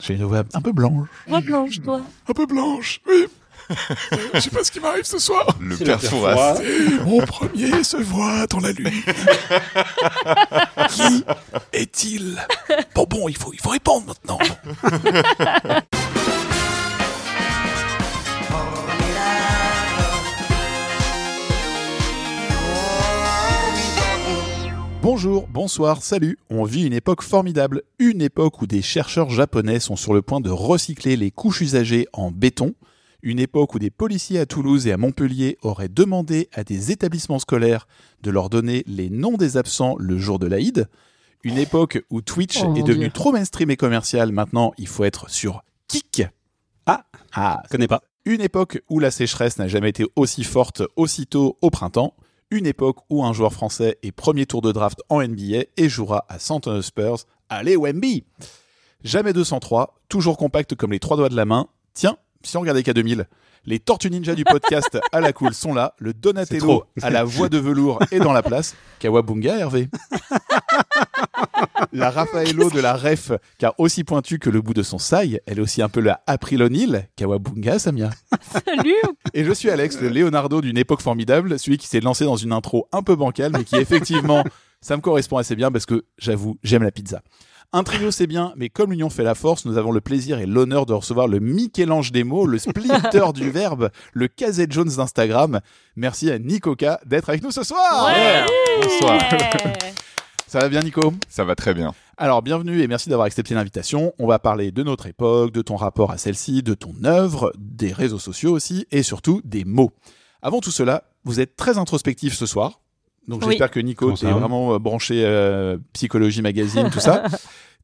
J'ai une voix un peu blanche. Voix blanche, toi. Un peu blanche, oui. Je sais pas ce qui m'arrive ce soir. Le père le père Fouras. Mon premier se voit dans la lune. Qui est-il? Bon, bon, il faut, il faut répondre maintenant. Bonjour, bonsoir, salut. On vit une époque formidable, une époque où des chercheurs japonais sont sur le point de recycler les couches usagées en béton, une époque où des policiers à Toulouse et à Montpellier auraient demandé à des établissements scolaires de leur donner les noms des absents le jour de l'Aïd, une époque où Twitch Oh, est devenu Dieu. trop mainstream et commercial, maintenant il faut être sur Kik. Ah. ah connais pas. une époque où la sécheresse n'a jamais été aussi forte aussitôt au printemps. Une époque où un joueur français est premier tour de draft en NBA et jouera à San Antonio Spurs. Allez Wemby Jamais 203, toujours compact comme les trois doigts de la main. Tiens, si on regardait K2000, les Tortues Ninja du podcast à la cool sont là. Le Donatello à la voix de velours est dans la place. Kawabunga, Hervé. La Raffaello de la ref, car aussi pointue que le bout de son saille, elle est aussi un peu la April O'Neil. Kawabunga, Samia. Salut. Et je suis Alex, le Leonardo d'une époque formidable, celui qui s'est lancé dans une intro un peu bancale, mais qui effectivement, ça me correspond assez bien parce que j'avoue, j'aime la pizza. Un trio c'est bien, mais comme l'union fait la force, nous avons le plaisir et l'honneur de recevoir le Michel-Ange des mots, le splinter du verbe, le Casey Jones d'Instagram. Merci à Nicoca d'être avec nous ce soir. Ouais. Bonsoir. Ça va bien Nico? Ça va très bien. alors, bienvenue et merci d'avoir accepté l'invitation. On va parler de notre époque, de ton rapport à celle-ci, de ton œuvre, des réseaux sociaux aussi, et surtout des mots. Avant tout cela, vous êtes très introspectif ce soir. Donc Oui. j'espère que Nico, t'es ça vraiment euh, branché euh, psychologie magazine, tout ça.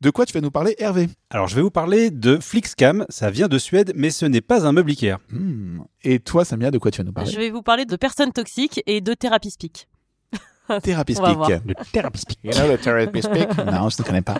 De quoi tu vas nous parler, Hervé? Alors, je vais vous parler de Flixcam. Ça vient de Suède, mais ce n'est pas un meuble Ikea. Hmm. Et toi, Samia, de quoi tu vas nous parler? Je vais vous parler de personnes toxiques et de thérapie speak. Thérapie speak. Le Therapy Speak. You know the therapy speak Non, je ne connais pas.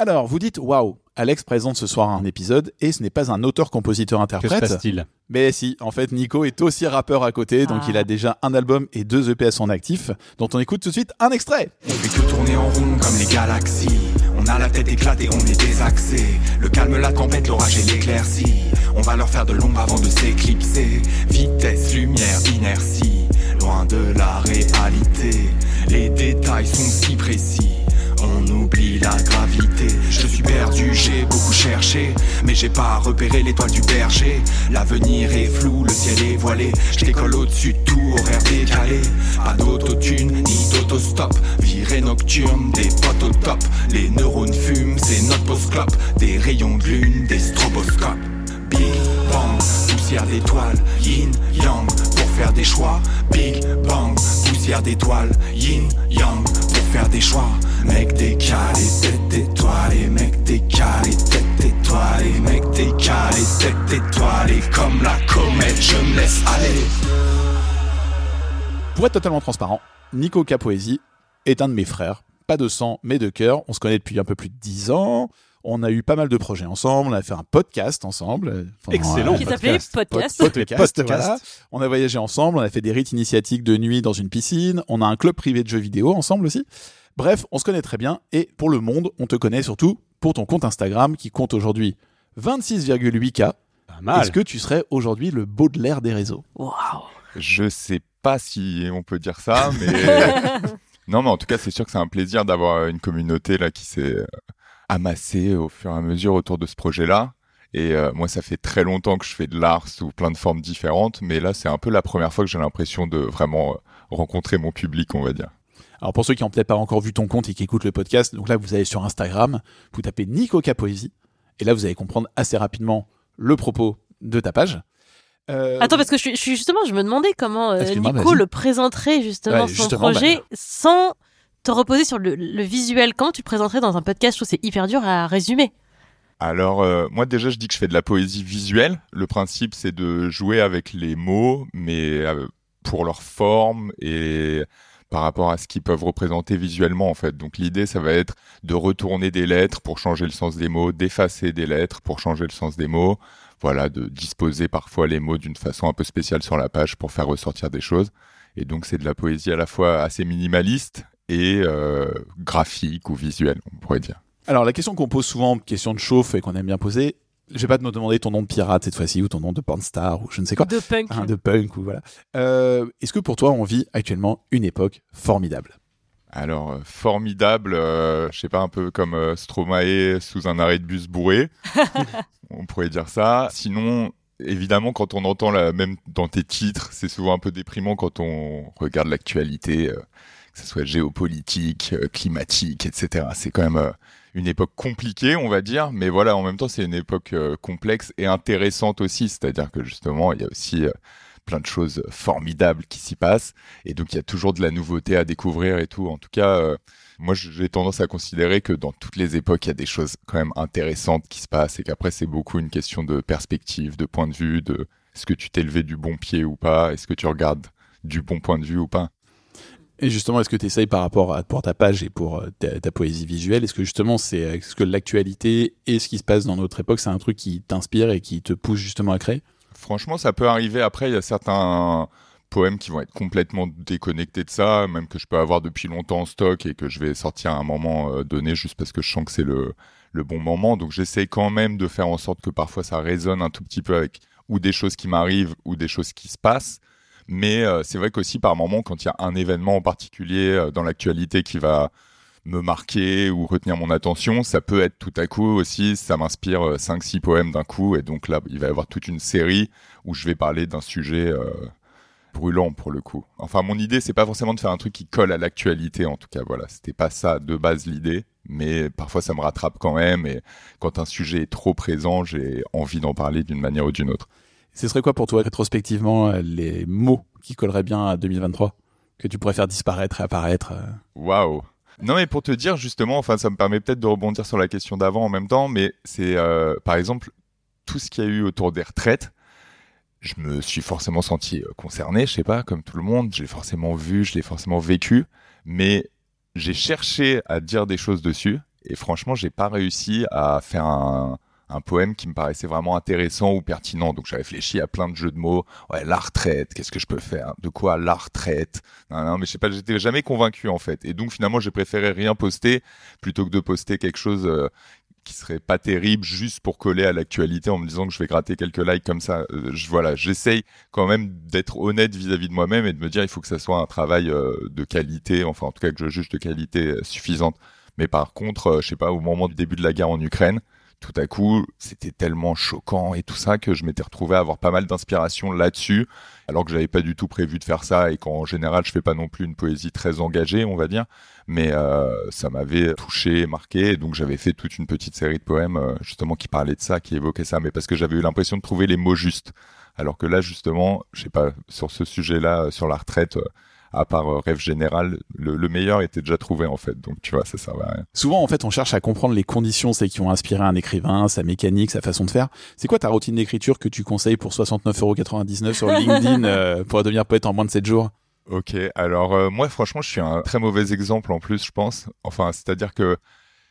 Alors, vous dites, waouh, Alex présente ce soir un épisode et ce n'est pas un Que se auteur-compositeur-interprète. passe-t-il? Mais si, en fait, Nico est aussi rappeur à côté, donc Ah. il a déjà un album et deux EP à son actif, dont on écoute tout de suite un extrait. On fait que tourner en rond comme les galaxies. On a la tête éclatée, on est désaxé. Le calme, la tempête, l'orage et l'éclaircie. On va leur faire de l'ombre avant de s'éclipser. Vitesse, lumière, inertie. Loin de la réalité. Les détails sont si précis. On oublie la gravité. Je suis perdu, j'ai beaucoup cherché. Mais j'ai pas repéré l'étoile du berger. L'avenir est flou, le ciel est voilé. Je décolle au-dessus de tout, horaire décalé. Pas d'autotune, ni d'autostop. Virée nocturne, des potes au top. Les neurones fument, c'est notre post-clope. Des rayons de lune, des stroboscopes. Big Bang, poussière d'étoiles, yin, yang, pour faire des choix. Big Bang, poussière d'étoiles, yin, yang, faire des choix. Mec décalé, tête étoilée, mec décalé, tête étoilée, mec décalé, tête étoilée, comme la comète, je me laisse aller. Pour être totalement transparent, Nico Capoesi est un de mes frères. Pas de sang, mais de cœur. On se connaît depuis un peu plus de dix ans. On a eu pas mal de projets ensemble. On a fait un podcast ensemble. euh, Excellent. Qui s'appelait Podcast. Pod- podcast, Podcast. voilà. On a voyagé ensemble, on a fait des rites initiatiques de nuit dans une piscine, on a un club privé de jeux vidéo ensemble aussi. Bref, on se connaît très bien et pour le monde, on te connaît surtout pour ton compte Instagram qui compte aujourd'hui 26,8K. Pas mal. Est-ce que tu serais aujourd'hui le Baudelaire des réseaux? Waouh. Je sais pas si on peut dire ça, mais non, mais en tout cas, c'est sûr que c'est un plaisir d'avoir une communauté là qui s'est amassée au fur et à mesure autour de ce projet-là. Et euh, moi, ça fait très longtemps que je fais de l'art sous plein de formes différentes, mais là, c'est un peu la première fois que j'ai l'impression de vraiment euh, rencontrer mon public, on va dire. Alors pour ceux qui n'ont peut-être pas encore vu ton compte et qui écoutent le podcast, donc là vous allez sur Instagram, vous tapez Nico Capoesi et là vous allez comprendre assez rapidement le propos de ta page. Euh, Attends, parce que je suis, justement, je me demandais comment euh, Nico le présenterait justement Ouais, son justement, projet bah. sans reposer sur le, visuel. Comment tu présenterais dans un podcast Je trouve c'est hyper dur à résumer. Alors, euh, moi déjà, je dis que je fais de la poésie visuelle. Le principe, c'est de jouer avec les mots, mais euh, pour leur forme et par rapport à ce qu'ils peuvent représenter visuellement, en fait. Donc, l'idée, ça va être de retourner des lettres pour changer le sens des mots, d'effacer des lettres pour changer le sens des mots. Voilà, de disposer parfois les mots d'une façon un peu spéciale sur la page pour faire ressortir des choses. Et donc, c'est de la poésie à la fois assez minimaliste et euh, graphique ou visuelle, on pourrait dire. Alors la question qu'on pose souvent, question de chauffe et qu'on aime bien poser, je vais pas te demander ton nom de pirate cette fois-ci ou ton nom de pornstar ou je ne sais quoi, De punk. hein, de punk ou voilà. Euh, Est-ce que pour toi on vit actuellement une époque formidable? Alors, euh, formidable, euh, je sais pas, un peu comme euh, Stromae sous un arrêt de bus bourré. on pourrait dire ça. Sinon, évidemment, quand on entend la même dans tes titres, c'est souvent un peu déprimant quand on regarde l'actualité, euh, que ce soit géopolitique, euh, climatique, etc. C'est quand même euh, une époque compliquée, on va dire, mais voilà, en même temps, c'est une époque euh, complexe et intéressante aussi. C'est-à-dire que justement, il y a aussi plein de choses formidables qui s'y passent, et donc il y a toujours de la nouveauté à découvrir et tout. En tout cas, moi, j'ai tendance à considérer que dans toutes les époques, il y a des choses quand même intéressantes qui se passent, et qu'après, c'est beaucoup une question de perspective, de point de vue, de est-ce que tu t'es levé du bon pied ou pas, est-ce que tu regardes du bon point de vue ou pas? Et justement, est-ce que tu essayes par rapport à pour ta page et pour euh, ta, ta poésie visuelle, est-ce que justement c'est est-ce que l'actualité et ce qui se passe dans notre époque, c'est un truc qui t'inspire et qui te pousse justement à créer? Franchement, ça peut arriver. Après, il y a certains poèmes qui vont être complètement déconnectés de ça, même que je peux avoir depuis longtemps en stock et que je vais sortir à un moment euh, donné juste parce que je sens que c'est le, le bon moment. Donc j'essaie quand même de faire en sorte que parfois ça résonne un tout petit peu avec ou des choses qui m'arrivent ou des choses qui se passent. Mais euh, c'est vrai qu'aussi par moment, quand il y a un événement en particulier euh, dans l'actualité qui va me marquer ou retenir mon attention, ça peut être tout à coup aussi, ça m'inspire 5-6 poèmes d'un coup, et donc là, il va y avoir toute une série où je vais parler d'un sujet euh, brûlant pour le coup. Enfin, mon idée, c'est pas forcément de faire un truc qui colle à l'actualité, en tout cas, voilà, c'était pas ça de base l'idée, mais parfois ça me rattrape quand même, et quand un sujet est trop présent, j'ai envie d'en parler d'une manière ou d'une autre. Ce serait quoi pour toi rétrospectivement euh, les mots qui colleraient bien à 2023 que tu pourrais faire disparaître et apparaître euh Waouh non mais pour te dire justement, enfin ça me permet peut-être de rebondir sur la question d'avant en même temps, mais c'est euh, par exemple tout ce qu'il y a eu autour des retraites. Je me suis forcément senti concerné, je sais pas, comme tout le monde. Je l'ai forcément vu, je l'ai forcément vécu, mais j'ai cherché à dire des choses dessus et franchement j'ai pas réussi à faire un, un poème qui me paraissait vraiment intéressant ou pertinent. Donc j'ai réfléchi à plein de jeux de mots. Ouais, la retraite, qu'est-ce que je peux faire? De quoi la retraite? Non, non, mais je sais pas, j'étais jamais convaincu en fait. Et donc finalement, j'ai préféré rien poster plutôt que de poster quelque chose euh, qui serait pas terrible juste pour coller à l'actualité en me disant que je vais gratter quelques likes comme ça. Euh, je, voilà, j'essaye quand même d'être honnête vis-à-vis de moi-même et de me dire il faut que ça soit un travail euh, de qualité, enfin en tout cas que je juge de qualité euh, suffisante. Mais par contre, je sais pas, au moment du début de la guerre en Ukraine, tout à coup, c'était tellement choquant et tout ça que je m'étais retrouvé à avoir pas mal d'inspiration là-dessus, alors que j'avais pas du tout prévu de faire ça et qu'en général, je fais pas non plus une poésie très engagée, on va dire, mais euh, ça m'avait touché, marqué, donc j'avais fait toute une petite série de poèmes euh, justement qui parlaient de ça, qui évoquaient ça, mais parce que j'avais eu l'impression de trouver les mots justes. Alors que là, justement, je sais pas, sur ce sujet-là, euh, sur la retraite, à part euh, rêve général, le, le meilleur était déjà trouvé en fait. Donc tu vois, ça servait à rien. Souvent, en fait, on cherche à comprendre les conditions c'est qui ont inspiré un écrivain, sa mécanique, sa façon de faire. C'est quoi ta routine d'écriture que tu conseilles pour 69,99€ sur LinkedIn euh, pour devenir poète en moins de 7 jours? Ok, alors euh, moi franchement je suis un très mauvais exemple en plus je pense. Enfin c'est-à-dire que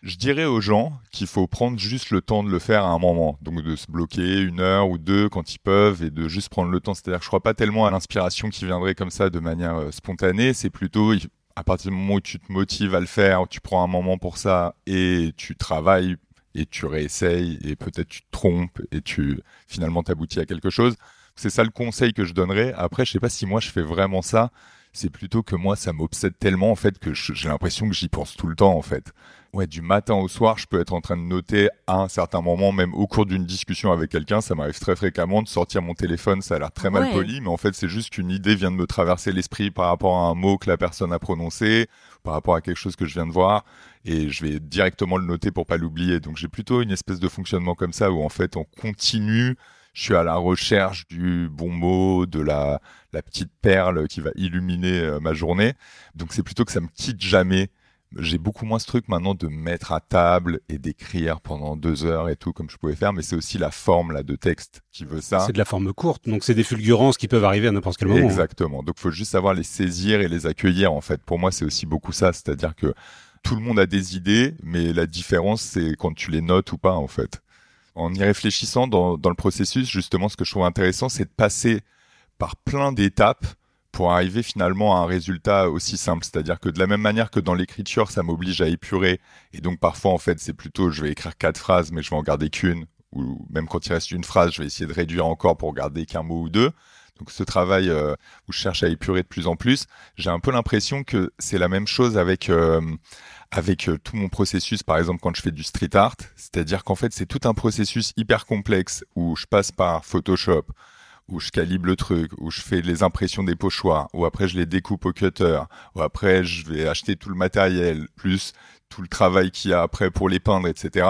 je dirais aux gens qu'il faut prendre juste le temps de le faire à un moment. Donc de se bloquer une heure ou deux quand ils peuvent et de juste prendre le temps. C'est-à-dire que je crois pas tellement à l'inspiration qui viendrait comme ça de manière euh, spontanée. C'est plutôt à partir du moment où tu te motives à le faire, tu prends un moment pour ça et tu travailles et tu réessayes et peut-être tu te trompes et tu finalement t'aboutis à quelque chose. C'est ça le conseil que je donnerais. Après, je sais pas si moi je fais vraiment ça. C'est plutôt que moi, ça m'obsède tellement en fait que j'ai l'impression que j'y pense tout le temps en fait. Ouais, du matin au soir, je peux être en train de noter à un certain moment, même au cours d'une discussion avec quelqu'un, ça m'arrive très fréquemment de sortir mon téléphone. Ça a l'air très mal Ouais. poli, mais en fait, c'est juste qu'une idée vient de me traverser l'esprit par rapport à un mot que la personne a prononcé, par rapport à quelque chose que je viens de voir, et je vais directement le noter pour pas l'oublier. Donc j'ai plutôt une espèce de fonctionnement comme ça où en fait on continue je suis à la recherche du bon mot, de la, la petite perle qui va illuminer euh, ma journée. Donc c'est plutôt que ça me quitte jamais. J'ai beaucoup moins ce truc maintenant de me mettre à table et d'écrire pendant deux heures et tout comme je pouvais faire, mais c'est aussi la forme là de texte qui veut ça. C'est de la forme courte, donc c'est des fulgurances qui peuvent arriver à n'importe quel moment. hein. Exactement. Donc, faut juste savoir les saisir et les accueillir. En fait, pour moi, c'est aussi beaucoup ça. C'est-à-dire que tout le monde a des idées, mais la différence, c'est quand tu les notes ou pas, en fait. En y réfléchissant dans, dans le processus, justement, ce que je trouve intéressant, c'est de passer par plein d'étapes pour arriver finalement à un résultat aussi simple. C'est-à-dire que de la même manière que dans l'écriture, ça m'oblige à épurer, et donc parfois en fait c'est plutôt je vais écrire quatre phrases, mais je vais en garder qu'une, ou même quand il reste une phrase, je vais essayer de réduire encore pour garder qu'un mot ou deux. Donc ce travail euh, où je cherche à épurer de plus en plus, j'ai un peu l'impression que c'est la même chose avec euh, avec euh, tout mon processus, par exemple quand je fais du street art, c'est-à-dire qu'en fait c'est tout un processus hyper complexe où je passe par Photoshop, où je calibre le truc, où je fais les impressions des pochoirs, où après je les découpe au cutter, où après je vais acheter tout le matériel, plus tout le travail qu'il y a après pour les peindre, etc.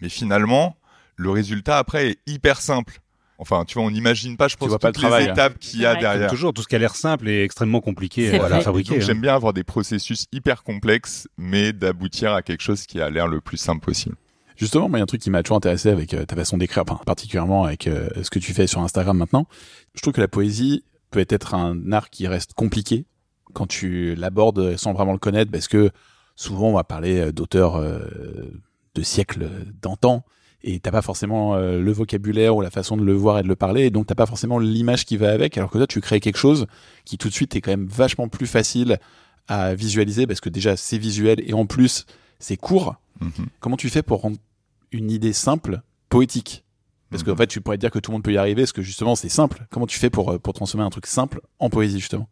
Mais finalement, le résultat après est hyper simple. Enfin, tu vois, on n'imagine pas, je pense, toutes pas le travail, les hein. étapes qu'il y a derrière. Toujours, tout ce qui a l'air simple et extrêmement compliqué à fabriquer. Hein. j'aime bien avoir des processus hyper complexes, mais d'aboutir à quelque chose qui a l'air le plus simple possible. Justement, moi, il y a un truc qui m'a toujours intéressé avec euh, ta façon d'écrire, enfin, particulièrement avec euh, ce que tu fais sur Instagram maintenant. Je trouve que la poésie peut être un art qui reste compliqué quand tu l'abordes sans vraiment le connaître, parce que souvent on va parler euh, d'auteurs de siècles d'antan, et t'as pas forcément le vocabulaire ou la façon de le voir et de le parler, et donc t'as pas forcément l'image qui va avec, alors que toi tu crées quelque chose qui tout de suite est quand même vachement plus facile à visualiser, parce que déjà c'est visuel, et en plus c'est court. Mhm. Comment tu fais pour rendre une idée simple poétique Parce qu'en Mhm. fait, tu pourrais dire que tout le monde peut y arriver, parce que justement, c'est simple. Comment tu fais pour, euh, pour transformer un truc simple en poésie, justement?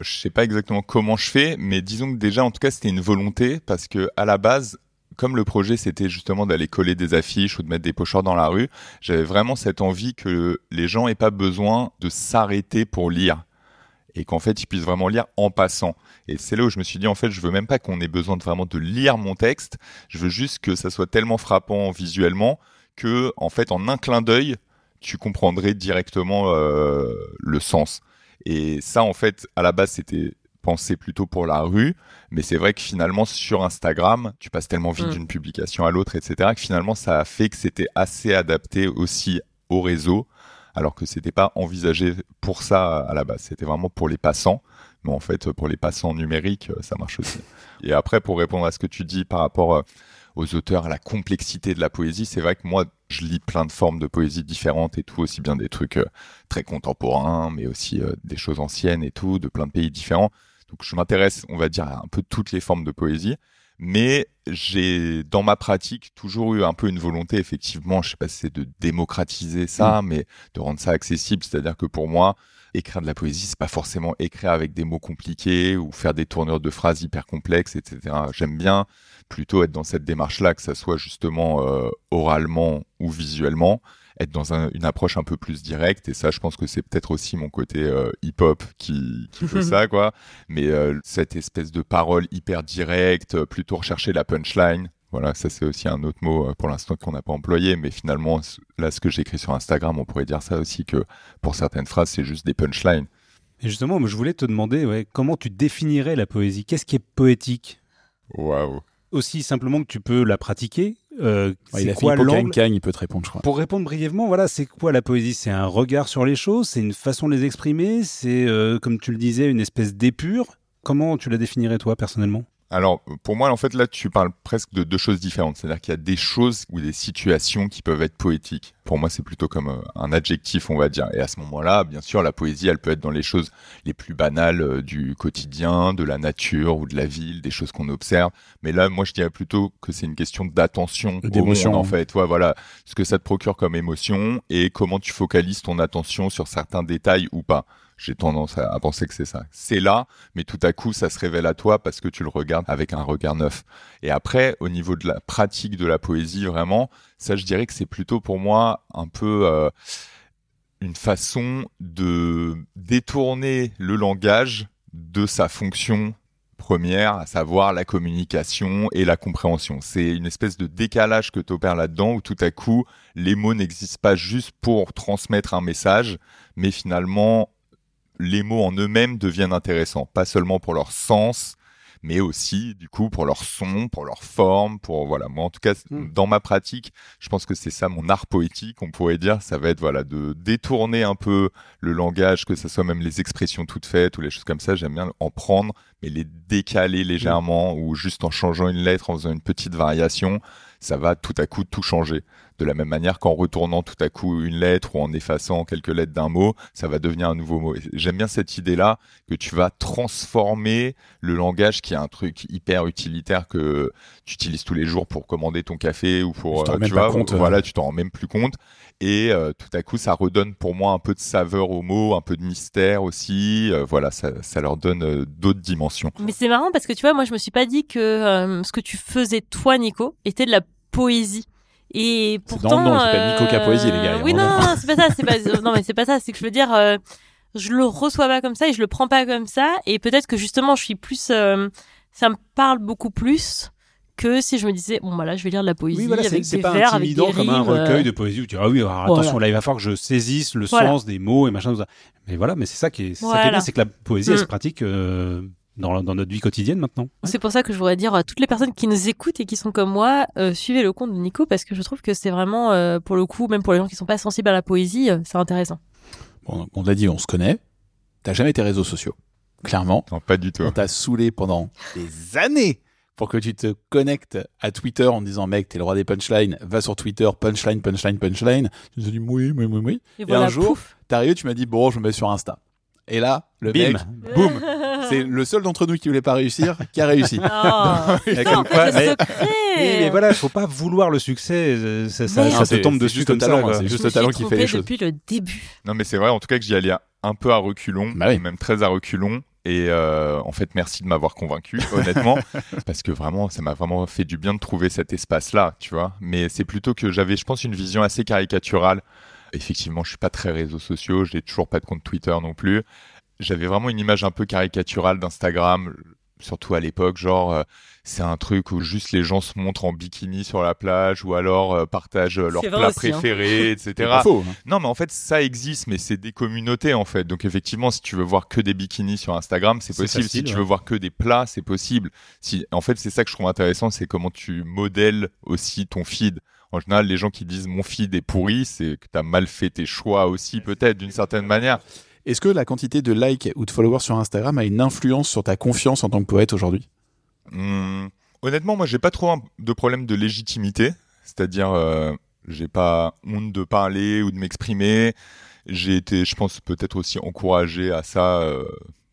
Je sais pas exactement comment je fais, mais disons que déjà, en tout cas, c'était une volonté parce que à la base, comme le projet c'était justement d'aller coller des affiches ou de mettre des pochoirs dans la rue, j'avais vraiment cette envie que les gens aient pas besoin de s'arrêter pour lire et qu'en fait ils puissent vraiment lire en passant. Et c'est là où je me suis dit en fait je veux même pas qu'on ait besoin de vraiment de lire mon texte, je veux juste que ça soit tellement frappant visuellement que en fait en un clin d'œil tu comprendrais directement euh, le sens. Et ça en fait à la base c'était pensé plutôt pour la rue, mais c'est vrai que finalement sur Instagram, tu passes tellement vite Mm. d'une publication à l'autre, etc., que finalement ça a fait que c'était assez adapté aussi au réseau, alors que c'était pas envisagé pour ça à la base. C'était vraiment pour les passants, mais en fait pour les passants numériques, euh, ça marche aussi. Et après pour répondre à ce que tu dis par rapport euh, aux auteurs, à la complexité de la poésie, c'est vrai que moi je lis plein de formes de poésie différentes et tout, aussi bien des trucs euh, très contemporains, mais aussi des choses anciennes et tout, de plein de pays différents. Donc je m'intéresse, on va dire, à un peu toutes les formes de poésie. Mais j'ai, dans ma pratique, toujours eu un peu une volonté, effectivement, je sais pas si c'est de démocratiser ça, mais de rendre ça accessible. C'est-à-dire que pour moi, écrire de la poésie, c'est pas forcément écrire avec des mots compliqués ou faire des tournures de phrases hyper complexes, etc. J'aime bien plutôt être dans cette démarche-là, que ça soit justement euh, oralement ou visuellement, être dans un- une approche un peu plus directe. Et ça, je pense que c'est peut-être aussi mon côté euh, hip-hop qui, qui fait ça, quoi. Mais euh, cette espèce de parole hyper directe, euh, plutôt rechercher la punchline. Voilà, ça c'est aussi un autre mot pour l'instant qu'on n'a pas employé, mais finalement, là, ce que j'écris sur Instagram, on pourrait dire ça aussi que pour certaines phrases, c'est juste des punchlines. Et justement, je voulais te demander ouais, comment tu définirais la poésie? Qu'est-ce qui est poétique? Waouh. Aussi simplement que tu peux la pratiquer euh, Ouais, Il a quoi l'angle il peut te répondre, je crois. Pour répondre brièvement, voilà, c'est quoi la poésie? C'est un regard sur les choses, c'est une façon de les exprimer, c'est, euh, comme tu le disais, une espèce d'épure? Comment tu la définirais toi personnellement? Alors, pour moi, en fait, là, tu parles presque de deux choses différentes. C'est-à-dire qu'il y a des choses ou des situations qui peuvent être poétiques. Pour moi, c'est plutôt comme euh, un adjectif, on va dire. Et à ce moment-là, bien sûr, la poésie, elle peut être dans les choses les plus banales euh, du quotidien, de la nature ou de la ville, des choses qu'on observe. Mais là, moi, je dirais plutôt que c'est une question d'attention D'émotion. en fait. Ouais, voilà. Ce que ça te procure comme émotion et comment tu focalises ton attention sur certains détails ou pas. J'ai tendance à, penser que c'est ça. C'est là, mais tout à coup, ça se révèle à toi parce que tu le regardes avec un regard neuf. Et après, au niveau de la pratique de la poésie, vraiment, ça, je dirais que c'est plutôt pour moi un peu euh, une façon de détourner le langage de sa fonction première, à savoir la communication et la compréhension. C'est une espèce de décalage que tu opères là-dedans où tout à coup, les mots n'existent pas juste pour transmettre un message, mais finalement, les mots en eux-mêmes deviennent intéressants, pas seulement pour leur sens, mais aussi du coup pour leur son, pour leur forme, pour voilà. Moi en tout cas Mm. dans ma pratique, je pense que c'est ça mon art poétique, on pourrait dire, ça va être voilà de détourner un peu le langage, que ce soit même les expressions toutes faites ou les choses comme ça. J'aime bien en prendre, mais les décaler légèrement ou juste en changeant une lettre, en faisant une petite variation. ça va tout à coup tout changer. De la même manière qu'en retournant tout à coup une lettre ou en effaçant quelques lettres d'un mot, ça va devenir un nouveau mot. J'aime bien cette idée-là que tu vas transformer le langage qui est un truc hyper utilitaire que tu utilises tous les jours pour commander ton café ou pour Tu euh, même tu vois, compte, euh. voilà, tu t'en rends même plus compte et euh, tout à coup ça redonne pour moi un peu de saveur aux mots, un peu de mystère aussi, Euh, voilà, ça, ça leur donne euh, d'autres dimensions. Mais c'est marrant parce que tu vois, moi je me suis pas dit que euh, ce que tu faisais toi, Nico, était de la poésie. Et pourtant, dans le nom, c'est pas Nico qui a poésie, les gars, Oui, y non, non, c'est pas ça. C'est pas. Non, mais c'est pas ça. C'est que je veux dire, euh, je le reçois pas comme ça et je le prends pas comme ça. Et peut-être que justement, je suis plus. euh, ça me parle beaucoup plus que si je me disais, bon, bah là, je vais lire de la poésie Oui, voilà, c'est avec c'est des pas vers, avec des intimidant comme un rimes, euh, recueil de poésie où tu dis ah oui, alors Voilà. attention, là il va falloir que je saisisse le Voilà. sens des mots et machin. tout ça. Mais voilà, mais c'est ça qui est, c'est ça qui est Voilà. bien, c'est que la poésie elle Mm. se pratique euh, dans, dans notre vie quotidienne maintenant. C'est pour ça que je voudrais dire à toutes les personnes qui nous écoutent et qui sont comme moi, euh, suivez le compte de Nico parce que je trouve que c'est vraiment, euh, pour le coup, même pour les gens qui sont pas sensibles à la poésie, euh, c'est intéressant. Bon, on l'a dit, on se connaît. T'as jamais tes réseaux sociaux. Clairement. Non, pas du tout. On t'a saoulé pendant des années pour que tu te connectes à Twitter en disant mec t'es le roi des punchlines va sur Twitter punchline punchline punchline tu nous as dit oui oui oui oui Et, un jour, t'es arrivé tu m'as dit bon je me mets sur Insta et là le Bim. mec boum c'est le seul d'entre nous qui voulait pas réussir qui a réussi Oh, Et comme quoi, fait, mais-. Oui, mais voilà, il faut pas vouloir le succès, euh, ça, ça, Mais- ça Non, te tombe dessus juste comme le talent, ça. c'est juste le talent qui fait les choses depuis le début. Non, mais c'est vrai, en tout cas, que j'y allais un peu à reculons, Bah oui. même très à reculons. Et euh, en fait, merci de m'avoir convaincu, honnêtement, parce que vraiment, ça m'a vraiment fait du bien de trouver cet espace-là, tu vois. Mais c'est plutôt que j'avais, je pense, une vision assez caricaturale. Effectivement, je suis pas très réseaux sociaux, j'ai toujours pas de compte Twitter non plus. J'avais vraiment une image un peu caricaturale d'Instagram, surtout à l'époque, genre euh, c'est un truc où juste les gens se montrent en bikini sur la plage ou alors euh, partagent euh, plats aussi, hein. préférés, c'est etc. pas faux hein. Non, mais en fait, ça existe, mais c'est des communautés, en fait. Donc, effectivement, si tu veux voir que des bikinis sur Instagram, c'est C'est possible. facile, si tu ouais. veux voir que des plats, c'est possible. Si, en fait, c'est ça que je trouve intéressant, c'est comment tu modèles aussi ton feed. En général, les gens qui disent mon feed est pourri, c'est que tu as mal fait tes choix aussi, peut-être, d'une certaine manière. est-ce que la quantité de likes ou de followers sur Instagram a une influence sur ta confiance en tant que poète aujourd'hui? Hum, honnêtement, moi, j'ai pas trop de problème de légitimité. C'est-à-dire, euh, j'ai pas honte de parler ou de m'exprimer. J'ai été, je pense, peut-être aussi encouragé à ça euh,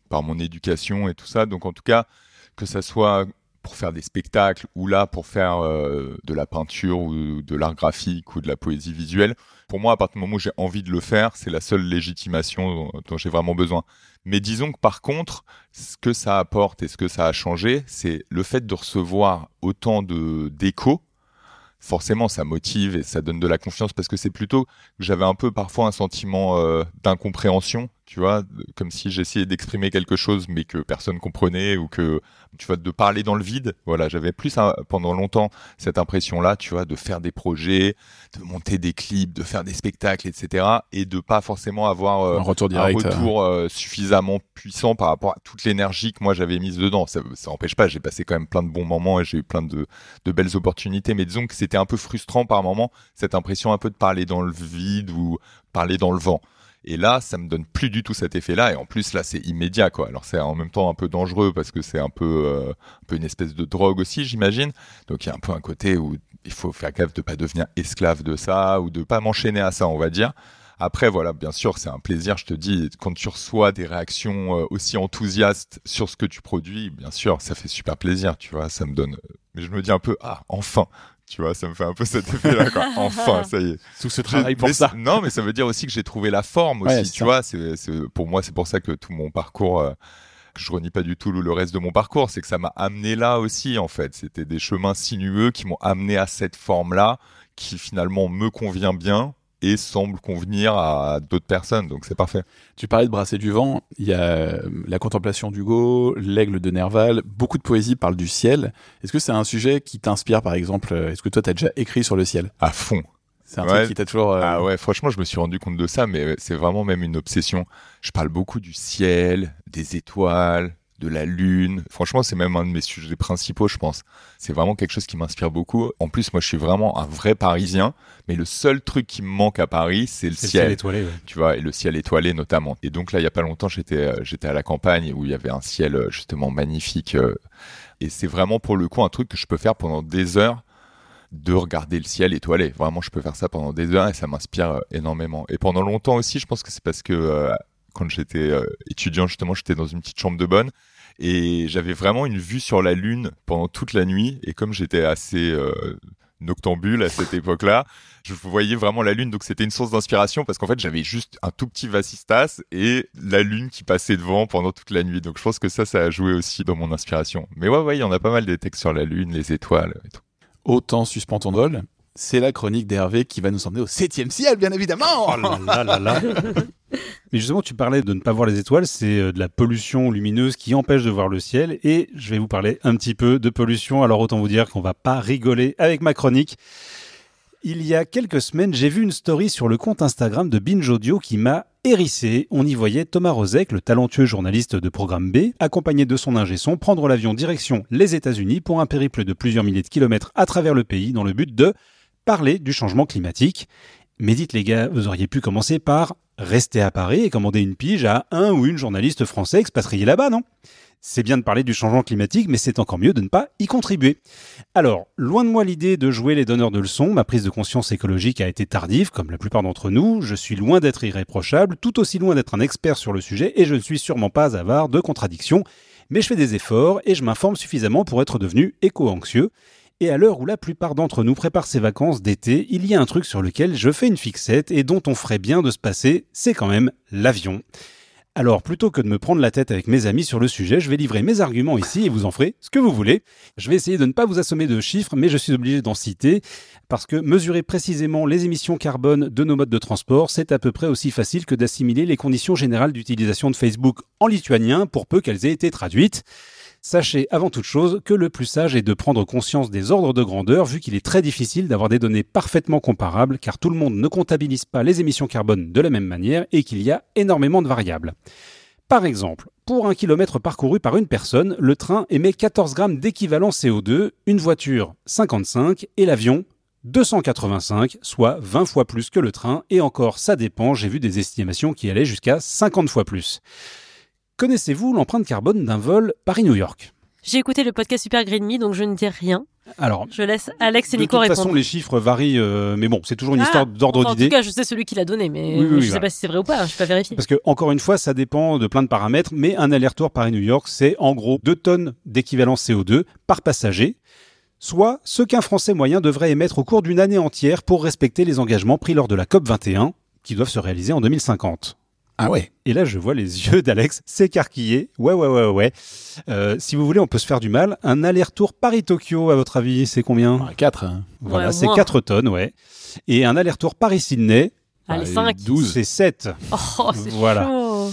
par mon éducation et tout ça. Donc, en tout cas, que ça soit pour faire des spectacles ou là pour faire euh, de la peinture ou de l'art graphique ou de la poésie visuelle, pour moi, à partir du moment où j'ai envie de le faire, c'est la seule légitimation dont, j'ai vraiment besoin. Mais disons que par contre, ce que ça apporte et ce que ça a changé, c'est le fait de recevoir autant de d'échos. Forcément, ça motive et ça donne de la confiance parce que c'est plutôt j'avais un peu parfois un sentiment euh, d'incompréhension, tu vois, comme si j'essayais d'exprimer quelque chose mais que personne comprenait ou que tu vois de parler dans le vide. Voilà, j'avais plus un- pendant longtemps cette impression-là, tu vois, de faire des projets, de monter des clips, de faire des spectacles, etc. et de pas forcément avoir euh, un retour direct un euh, retour euh, suffisamment puissant par rapport à toute l'énergie que moi j'avais mise dedans. Ça, ça n'empêche pas, j'ai passé quand même plein de bons moments et j'ai eu plein de, de belles opportunités. Mais disons que c'était un peu frustrant par moment, cette impression un peu de parler dans le vide ou parler dans le vent. Et là, ça me donne plus du tout cet effet-là. Et en plus, là, c'est immédiat, quoi. Alors, c'est en même temps un peu dangereux parce que c'est un peu, euh, un peu une espèce de drogue aussi, j'imagine. Donc, il y a un peu un côté où il faut faire gaffe de pas devenir esclave de ça ou de pas m'enchaîner à ça, on va dire. Après, voilà, bien sûr, c'est un plaisir, je te dis, quand tu reçois des réactions euh, aussi enthousiastes sur ce que tu produis, bien sûr, ça fait super plaisir, tu vois, ça me donne... Mais je me dis un peu, ah, enfin, tu vois, ça me fait un peu cet effet-là, quoi. Enfin, ça y est. tout ce travail pour mais ça Non, mais ça veut dire aussi que j'ai trouvé la forme aussi, Ouais, tu ça. vois. C'est, c'est- pour moi, c'est pour ça que tout mon parcours, euh, que je renie pas du tout le, le reste de mon parcours, c'est que ça m'a amené là aussi, en fait. C'était des chemins sinueux qui m'ont amené à cette forme-là, qui finalement me convient bien et semble convenir à d'autres personnes. Donc c'est parfait. Tu parlais de brasser du vent, il y a euh, la contemplation d'Hugo, l'aigle de Nerval, beaucoup de poésie parle du ciel. Est-ce que c'est un sujet qui t'inspire par exemple euh, Est-ce que toi t'as déjà écrit sur le ciel? À fond. C'est un Ouais. truc qui t'a toujours... euh, Ah ouais, franchement, je me suis rendu compte de ça, mais c'est vraiment même une obsession. Je parle beaucoup du ciel, des étoiles, de la lune. Franchement, c'est même un de mes sujets principaux, je pense. C'est vraiment quelque chose qui m'inspire beaucoup. En plus, moi, je suis vraiment un vrai Parisien, mais le seul truc qui me manque à Paris, c'est le ciel. ciel étoilé. ouais. tu vois, et le ciel étoilé notamment. Et donc là, il y a pas longtemps, j'étais euh, j'étais à la campagne où il y avait un ciel euh, justement magnifique. euh, et c'est vraiment pour le coup un truc que je peux faire pendant des heures de regarder le ciel étoilé. Vraiment, je peux faire ça pendant des heures et ça m'inspire énormément. Et pendant longtemps aussi, je pense que c'est parce que euh, quand j'étais euh, étudiant, justement, j'étais dans une petite chambre de bonne et j'avais vraiment une vue sur la lune pendant toute la nuit. Et comme j'étais assez euh, noctambule à cette époque-là, je voyais vraiment la lune. Donc c'était une source d'inspiration parce qu'en fait j'avais juste un tout petit vasistas et la lune qui passait devant pendant toute la nuit. Donc je pense que ça, ça a joué aussi dans mon inspiration. Mais ouais, ouais, il y en a pas mal des textes sur la lune, les étoiles et tout. Autant suspend ton vol. C'est la chronique d'Hervé qui va nous emmener au septième ciel, bien évidemment. Oh là là là là. Mais justement, tu parlais de ne pas voir les étoiles, c'est euh, de la pollution lumineuse qui empêche de voir le ciel. Et je vais vous parler un petit peu de pollution. Alors autant vous dire qu'on va pas rigoler avec ma chronique. Il y a quelques semaines, j'ai vu une story sur le compte Instagram de Binge Audio qui m'a hérissé. On y voyait Thomas Rozek, le talentueux journaliste de Programme B, accompagné de son ingé son, prendre l'avion direction les États-Unis pour un périple de plusieurs milliers de kilomètres à travers le pays dans le but de parler du changement climatique. Mais dites les gars, vous auriez pu commencer par rester à Paris et commander une pige à un ou une journaliste français expatrié là-bas, non? C'est bien de parler du changement climatique, mais c'est encore mieux de ne pas y contribuer. Alors, loin de moi l'idée de jouer les donneurs de leçons, ma prise de conscience écologique a été tardive, comme la plupart d'entre nous, je suis loin d'être irréprochable, tout aussi loin d'être un expert sur le sujet, et je ne suis sûrement pas avare de contradictions, mais je fais des efforts et je m'informe suffisamment pour être devenu éco-anxieux. Et à l'heure où la plupart d'entre nous préparent ses vacances d'été, il y a un truc sur lequel je fais une fixette et dont on ferait bien de se passer, c'est quand même l'avion. Alors, plutôt que de me prendre la tête avec mes amis sur le sujet, je vais livrer mes arguments ici et vous en ferez ce que vous voulez. Je vais essayer de ne pas vous assommer de chiffres, mais je suis obligé d'en citer, parce que mesurer précisément les émissions carbone de nos modes de transport, c'est à peu près aussi facile que d'assimiler les conditions générales d'utilisation de Facebook en lituanien, pour peu qu'elles aient été traduites. Sachez avant toute chose que le plus sage est de prendre conscience des ordres de grandeur vu qu'il est très difficile d'avoir des données parfaitement comparables car tout le monde ne comptabilise pas les émissions carbone de la même manière et qu'il y a énormément de variables. Par exemple, pour un kilomètre parcouru par une personne, le train émet 14 grammes d'équivalent CO2, une voiture 55 et l'avion 285, soit 20 fois plus que le train, et encore ça dépend, j'ai vu des estimations qui allaient jusqu'à 50 fois plus. Connaissez-vous l'empreinte carbone d'un vol Paris-New York? J'ai écouté le podcast Super Green Me, donc je ne dis rien. Alors, Je laisse Alex et de Nico toute répondre. façon, les chiffres varient, euh, mais bon, c'est toujours une Ah, histoire d'ordre Enfin, en d'idée. tout cas, je sais celui qui l'a donné, mais Oui, oui, je sais voilà. pas si c'est vrai ou pas. Je peux pas vérifier. Parce que, encore une fois, ça dépend de plein de paramètres, mais un aller-retour Paris-New York, c'est en gros 2 tonnes d'équivalent CO2 par passager, soit ce qu'un Français moyen devrait émettre au cours d'une année entière pour respecter les engagements pris lors de la COP 21, qui doivent se réaliser en 2050. Ah ouais. Et là, je vois les yeux d'Alex s'écarquiller. Ouais, ouais, ouais, ouais. Euh, si vous voulez, on peut se faire du mal. Un aller-retour Paris-Tokyo, à votre avis, c'est combien? 4. Hein. Voilà, Ouais, c'est moins. 4 tonnes, ouais. Et un aller-retour Paris-Sydney, Allez, Bah, 5. 12. c'est 7. Oh, c'est Voilà. chaud.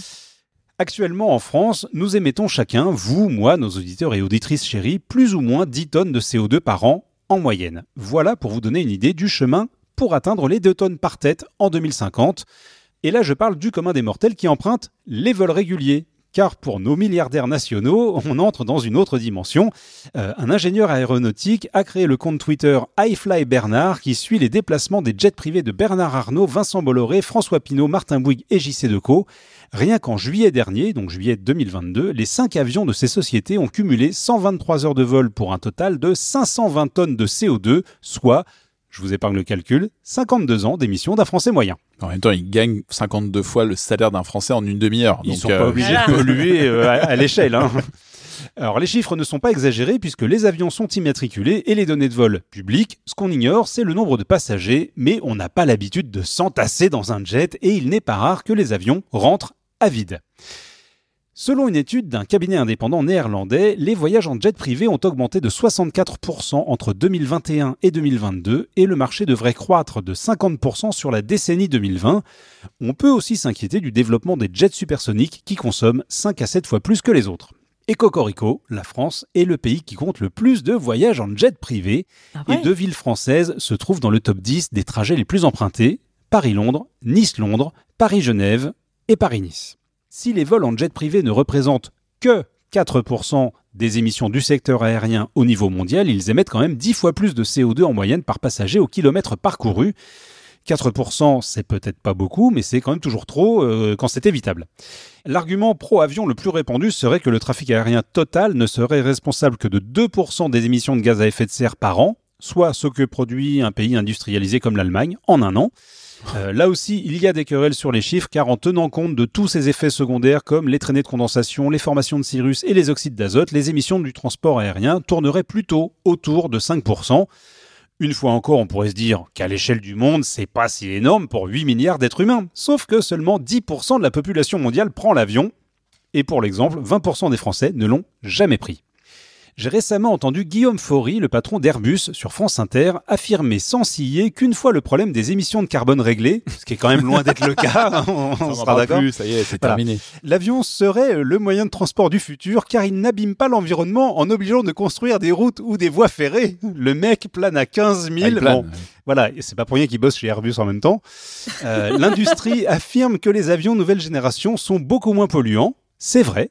Actuellement en France, nous émettons chacun, vous, moi, nos auditeurs et auditrices chéris, plus ou moins 10 tonnes de CO2 par an en moyenne. Voilà pour vous donner une idée du chemin pour atteindre les 2 tonnes par tête en 2050. Et là, je parle du commun des mortels qui empruntent les vols réguliers. Car pour nos milliardaires nationaux, on entre dans une autre dimension. Euh, un ingénieur aéronautique a créé le compte Twitter iFlyBernard qui suit les déplacements des jets privés de Bernard Arnault, Vincent Bolloré, François Pinault, Martin Bouygues et JC Decaux. Rien qu'en juillet dernier, donc juillet 2022, les cinq avions de ces sociétés ont cumulé 123 heures de vol pour un total de 520 tonnes de CO2, soit, je vous épargne le calcul, 52 ans d'émissions d'un Français moyen. En même temps, ils gagnent 52 fois le salaire d'un Français en une demi-heure. Ils Donc, sont euh, pas obligés Voilà. de polluer euh, à, à l'échelle. hein. Alors les chiffres ne sont pas exagérés puisque les avions sont immatriculés et les données de vol publiques. Ce qu'on ignore, c'est le nombre de passagers, mais on n'a pas l'habitude de s'entasser dans un jet et il n'est pas rare que les avions rentrent à vide. Selon une étude d'un cabinet indépendant néerlandais, les voyages en jet privé ont augmenté de 64% entre 2021 et 2022 et le marché devrait croître de 50% sur la décennie 2020. On peut aussi s'inquiéter du développement des jets supersoniques qui consomment 5 à 7 fois plus que les autres. Et Cocorico, la France est le pays qui compte le plus de voyages en jet privé Ah et deux villes françaises se trouvent dans le top 10 des trajets les plus empruntés, Paris-Londres, Nice-Londres, Paris-Genève et Paris-Nice. Si les vols en jet privé ne représentent que 4% des émissions du secteur aérien au niveau mondial, ils émettent quand même 10 fois plus de CO2 en moyenne par passager au kilomètre parcouru. 4%, c'est peut-être pas beaucoup, mais c'est quand même toujours trop euh, quand c'est évitable. L'argument pro-avion le plus répandu serait que le trafic aérien total ne serait responsable que de 2% des émissions de gaz à effet de serre par an, soit ce que produit un pays industrialisé comme l'Allemagne en un an. Euh, là aussi, il y a des querelles sur les chiffres, car en tenant compte de tous ces effets secondaires comme les traînées de condensation, les formations de cirrus et les oxydes d'azote, les émissions du transport aérien tourneraient plutôt autour de 5%. Une fois encore, on pourrait se dire qu'à l'échelle du monde, c'est pas si énorme pour 8 milliards d'êtres humains. Sauf que seulement 10% de la population mondiale prend l'avion. Et pour l'exemple, 20% des Français ne l'ont jamais pris. J'ai récemment entendu Guillaume Faury, le patron d'Airbus, sur France Inter, affirmer sans ciller qu'une fois le problème des émissions de carbone réglé, ce qui est quand même loin d'être le cas, on, On sera d'accord, ça y est, c'est Voilà. terminé. l'avion serait le moyen de transport du futur car il n'abîme pas l'environnement en obligeant de construire des routes ou des voies ferrées. Le mec plane à 15 000. Ah. Bon, voilà, et c'est pas pour rien qu'il bosse chez Airbus en même temps. Euh, L'industrie affirme que les avions nouvelle génération sont beaucoup moins polluants. C'est vrai.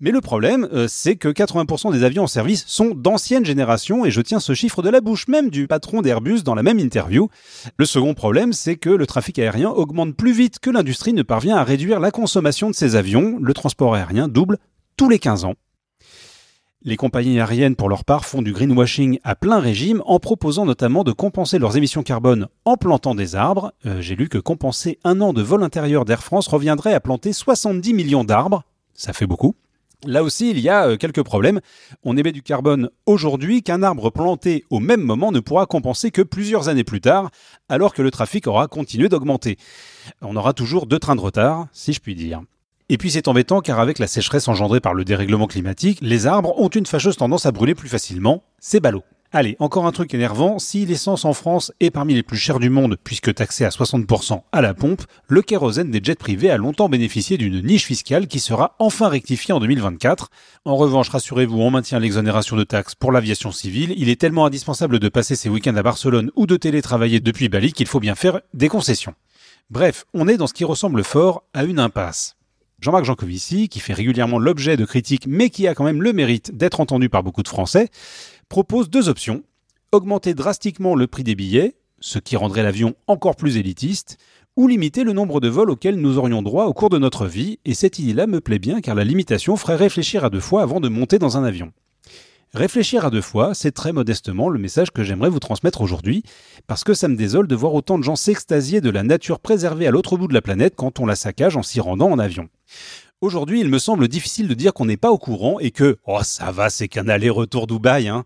Mais le problème, euh, c'est que 80% des avions en service sont d'ancienne génération, et je tiens ce chiffre de la bouche même du patron d'Airbus dans la même interview. Le second problème, c'est que le trafic aérien augmente plus vite que l'industrie ne parvient à réduire la consommation de ses avions. Le transport aérien double tous les 15 ans. Les compagnies aériennes, pour leur part, font du greenwashing à plein régime en proposant notamment de compenser leurs émissions carbone en plantant des arbres. Euh, J'ai lu que compenser un an de vol intérieur d'Air France reviendrait à planter 70 millions d'arbres. Ça fait beaucoup. Là aussi, il y a euh, quelques problèmes. On émet du carbone aujourd'hui qu'un arbre planté au même moment ne pourra compenser que plusieurs années plus tard, alors que le trafic aura continué d'augmenter. On aura toujours deux trains de retard, si je puis dire. Et puis c'est embêtant car avec la sécheresse engendrée par le dérèglement climatique, les arbres ont une fâcheuse tendance à brûler plus facilement. C'est ballot. Allez, encore un truc énervant, si l'essence en France est parmi les plus chères du monde puisque taxée à 60% à la pompe, le kérosène des jets privés a longtemps bénéficié d'une niche fiscale qui sera enfin rectifiée en 2024. En revanche, rassurez-vous, on maintient l'exonération de taxes pour l'aviation civile. Il est tellement indispensable de passer ses week-ends à Barcelone ou de télétravailler depuis Bali qu'il faut bien faire des concessions. Bref, on est dans ce qui ressemble fort à une impasse. Jean-Marc Jancovici, qui fait régulièrement l'objet de critiques mais qui a quand même le mérite d'être entendu par beaucoup de Français, propose deux options. Augmenter drastiquement le prix des billets, ce qui rendrait l'avion encore plus élitiste, ou limiter le nombre de vols auxquels nous aurions droit au cours de notre vie, et cette idée-là me plaît bien car la limitation ferait réfléchir à deux fois avant de monter dans un avion. Réfléchir à deux fois, c'est très modestement le message que j'aimerais vous transmettre aujourd'hui, parce que ça me désole de voir autant de gens s'extasier de la nature préservée à l'autre bout de la planète quand on la saccage en s'y rendant en avion. Aujourd'hui, il me semble difficile de dire qu'on n'est pas au courant et que « Oh, ça va, c'est qu'un aller-retour Dubaï, hein !»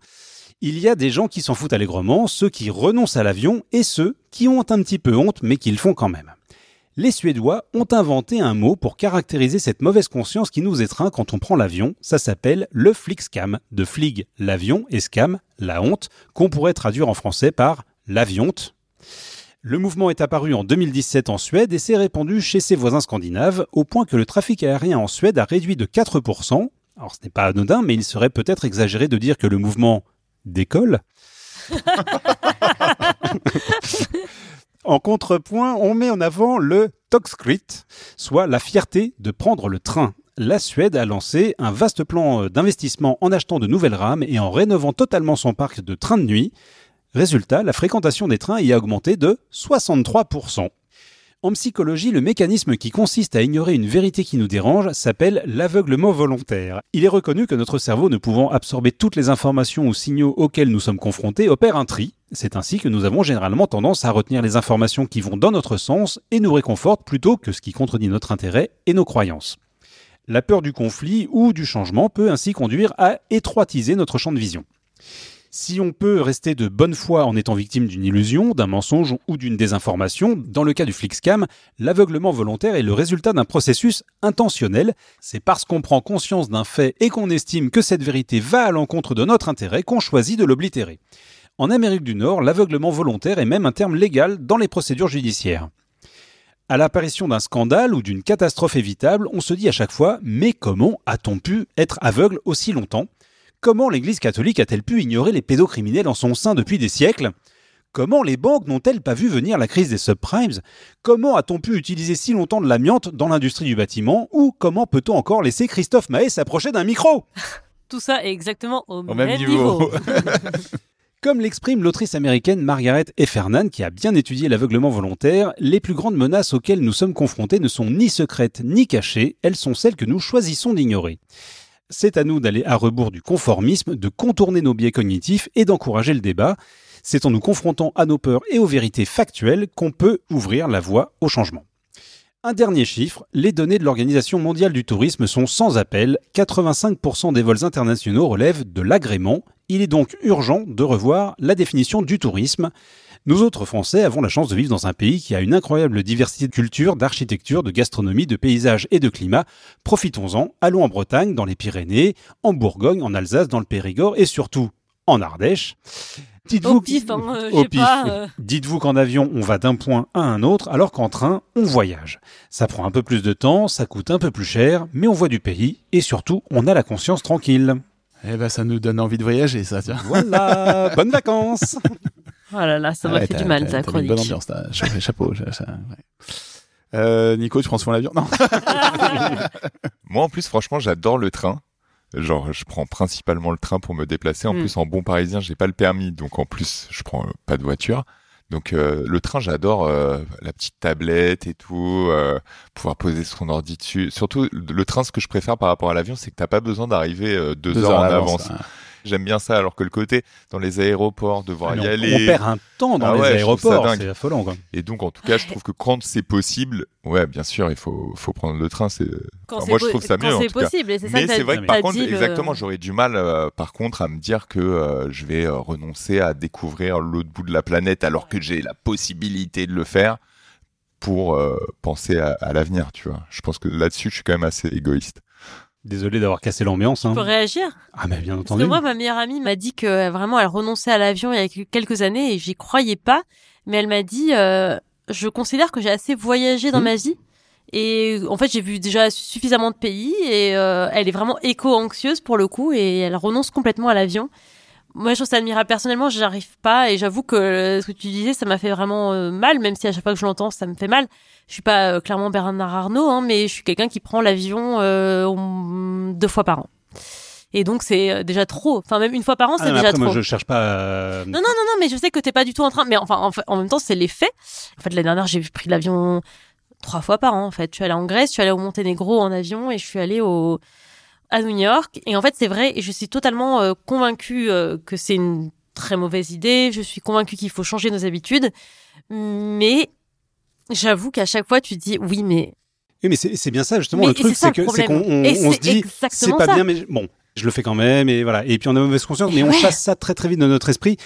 Il y a des gens qui s'en foutent allègrement, ceux qui renoncent à l'avion et ceux qui ont un petit peu honte mais qui le font quand même. Les Suédois ont inventé un mot pour caractériser cette mauvaise conscience qui nous étreint quand on prend l'avion. Ça s'appelle le flickscam. De flig, l'avion, et scam, la honte, qu'on pourrait traduire en français par l'avionte. Le mouvement est apparu en 2017 en Suède et s'est répandu chez ses voisins scandinaves, au point que le trafic aérien en Suède a réduit de 4%. Alors ce n'est pas anodin, mais il serait peut-être exagéré de dire que le mouvement décolle. En contrepoint, on met en avant le Togskrit, soit la fierté de prendre le train. La Suède a lancé un vaste plan d'investissement en achetant de nouvelles rames et en rénovant totalement son parc de trains de nuit. Résultat, la fréquentation des trains y a augmenté de 63%. En psychologie, le mécanisme qui consiste à ignorer une vérité qui nous dérange s'appelle l'aveuglement volontaire. Il est reconnu que notre cerveau, ne pouvant absorber toutes les informations ou signaux auxquels nous sommes confrontés, opère un tri. C'est ainsi que nous avons généralement tendance à retenir les informations qui vont dans notre sens et nous réconfortent plutôt que ce qui contredit notre intérêt et nos croyances. La peur du conflit ou du changement peut ainsi conduire à étroitiser notre champ de vision. Si on peut rester de bonne foi en étant victime d'une illusion, d'un mensonge ou d'une désinformation, dans le cas du Flixcam, l'aveuglement volontaire est le résultat d'un processus intentionnel. C'est parce qu'on prend conscience d'un fait et qu'on estime que cette vérité va à l'encontre de notre intérêt qu'on choisit de l'oblitérer. En Amérique du Nord, l'aveuglement volontaire est même un terme légal dans les procédures judiciaires. À l'apparition d'un scandale ou d'une catastrophe évitable, on se dit à chaque fois Mais comment a-t-on pu être aveugle aussi longtemps? Comment l'Église catholique a-t-elle pu ignorer les pédocriminels en son sein depuis des siècles? Comment les banques n'ont-elles pas vu venir la crise des subprimes? Comment a-t-on pu utiliser si longtemps de l'amiante dans l'industrie du bâtiment? Ou comment peut-on encore laisser Christophe Mahé s'approcher d'un micro? Tout ça est exactement au, Au même niveau. Comme l'exprime l'autrice américaine Margaret Heffernan, qui a bien étudié l'aveuglement volontaire, les plus grandes menaces auxquelles nous sommes confrontés ne sont ni secrètes ni cachées, elles sont celles que nous choisissons d'ignorer. C'est à nous d'aller à rebours du conformisme, de contourner nos biais cognitifs et d'encourager le débat. C'est en nous confrontant à nos peurs et aux vérités factuelles qu'on peut ouvrir la voie au changement. Un dernier chiffre, les données de l'Organisation mondiale du tourisme sont sans appel. 85% des vols internationaux relèvent de l'agrément. Il est donc urgent de revoir la définition du tourisme. Nous autres Français avons la chance de vivre dans un pays qui a une incroyable diversité de culture, d'architecture, de gastronomie, de paysages et de climat. Profitons-en, allons en Bretagne, dans les Pyrénées, en Bourgogne, en Alsace, dans le Périgord et surtout en Ardèche. Au pif, hein, euh, je au sais pif. pas. euh, Dites-vous qu'en avion, on va d'un point à un autre, alors qu'en train, on voyage. Ça prend un peu plus de temps, ça coûte un peu plus cher, mais on voit du pays, et surtout, on a la conscience tranquille. Eh ben, ça nous donne envie de voyager, ça, tiens. Voilà, bonnes vacances Oh là là, ça m'a Ouais, fait du mal, ta mis une chronique. bonne ambiance, chapeau. ça- ouais. Euh, Nico, tu prends souvent l'avion? Non. Moi, en plus, franchement, j'adore le train. Genre, je prends principalement le train pour me déplacer. En Mm. plus, en bon parisien, j'ai pas le permis, donc en plus, je prends euh, pas de voiture. Donc, euh, le train, j'adore euh, la petite tablette et tout, euh, pouvoir poser son ordi dessus. Surtout, le train, ce que je préfère par rapport à l'avion, c'est que t'as pas besoin d'arriver euh, deux, heures, en avance. J'aime bien ça, alors que le côté dans les aéroports, devoir y on, aller. on perd un temps dans Ah les ouais, aéroports, c'est affolant. Quoi. Et donc, en tout cas, je trouve que quand c'est possible, ouais, bien sûr, il faut, faut prendre le train. C'est Enfin, moi, je trouve ça quand mieux, c'est possible, et c'est ça Mais c'est vrai que par contre, le- exactement, j'aurais du mal, euh, par contre, à me dire que euh, je vais euh, renoncer à découvrir l'autre bout de la planète alors que j'ai la possibilité de le faire pour euh, penser à, à l'avenir, tu vois. Je pense que là-dessus, je suis quand même assez égoïste. Désolé d'avoir cassé l'ambiance. Hein. Peux réagir Ah, mais bien Parce entendu. que moi, ma meilleure amie m'a dit que euh, vraiment, elle renonçait à l'avion il y a quelques années et j'y croyais pas. Mais elle m'a dit, euh, je considère que j'ai assez voyagé dans Mhm. ma vie. Et en fait, j'ai vu déjà suffisamment de pays et euh, elle est vraiment éco-anxieuse pour le coup et elle renonce complètement à l'avion. Moi, je trouve ça admirable. Personnellement, j'arrive pas et j'avoue que euh, ce que tu disais, ça m'a fait vraiment euh, mal, même si à chaque fois que je l'entends, ça me fait mal. Je suis pas euh, clairement Bernard Arnault, hein, mais je suis quelqu'un qui prend l'avion euh, deux fois par an. Et donc, c'est déjà trop. Enfin, même une fois par an, Ah, c'est mais déjà après, trop. moi, je cherche pas. Non, non, non, non, mais je sais que t'es pas du tout en train. Mais enfin, en, fait- en même temps, c'est les faits. En fait, l'année dernière, j'ai pris l'avion trois fois par an. En fait, je suis allée en Grèce, je suis allée au Monténégro en avion et je suis allée au à New York. Et en fait, c'est vrai. Et je suis totalement euh, convaincue euh, que c'est une très mauvaise idée. Je suis convaincue qu'il faut changer nos habitudes. Mais j'avoue qu'à chaque fois, tu dis oui, mais Oui, mais c'est bien ça, justement. Mais le truc, c'est qu'on on, se dit, c'est pas ça. bien, mais bon, je le fais quand même, et voilà. Et puis on a mauvaise conscience, mais, Mais on ouais. chasse ça très très vite de notre esprit.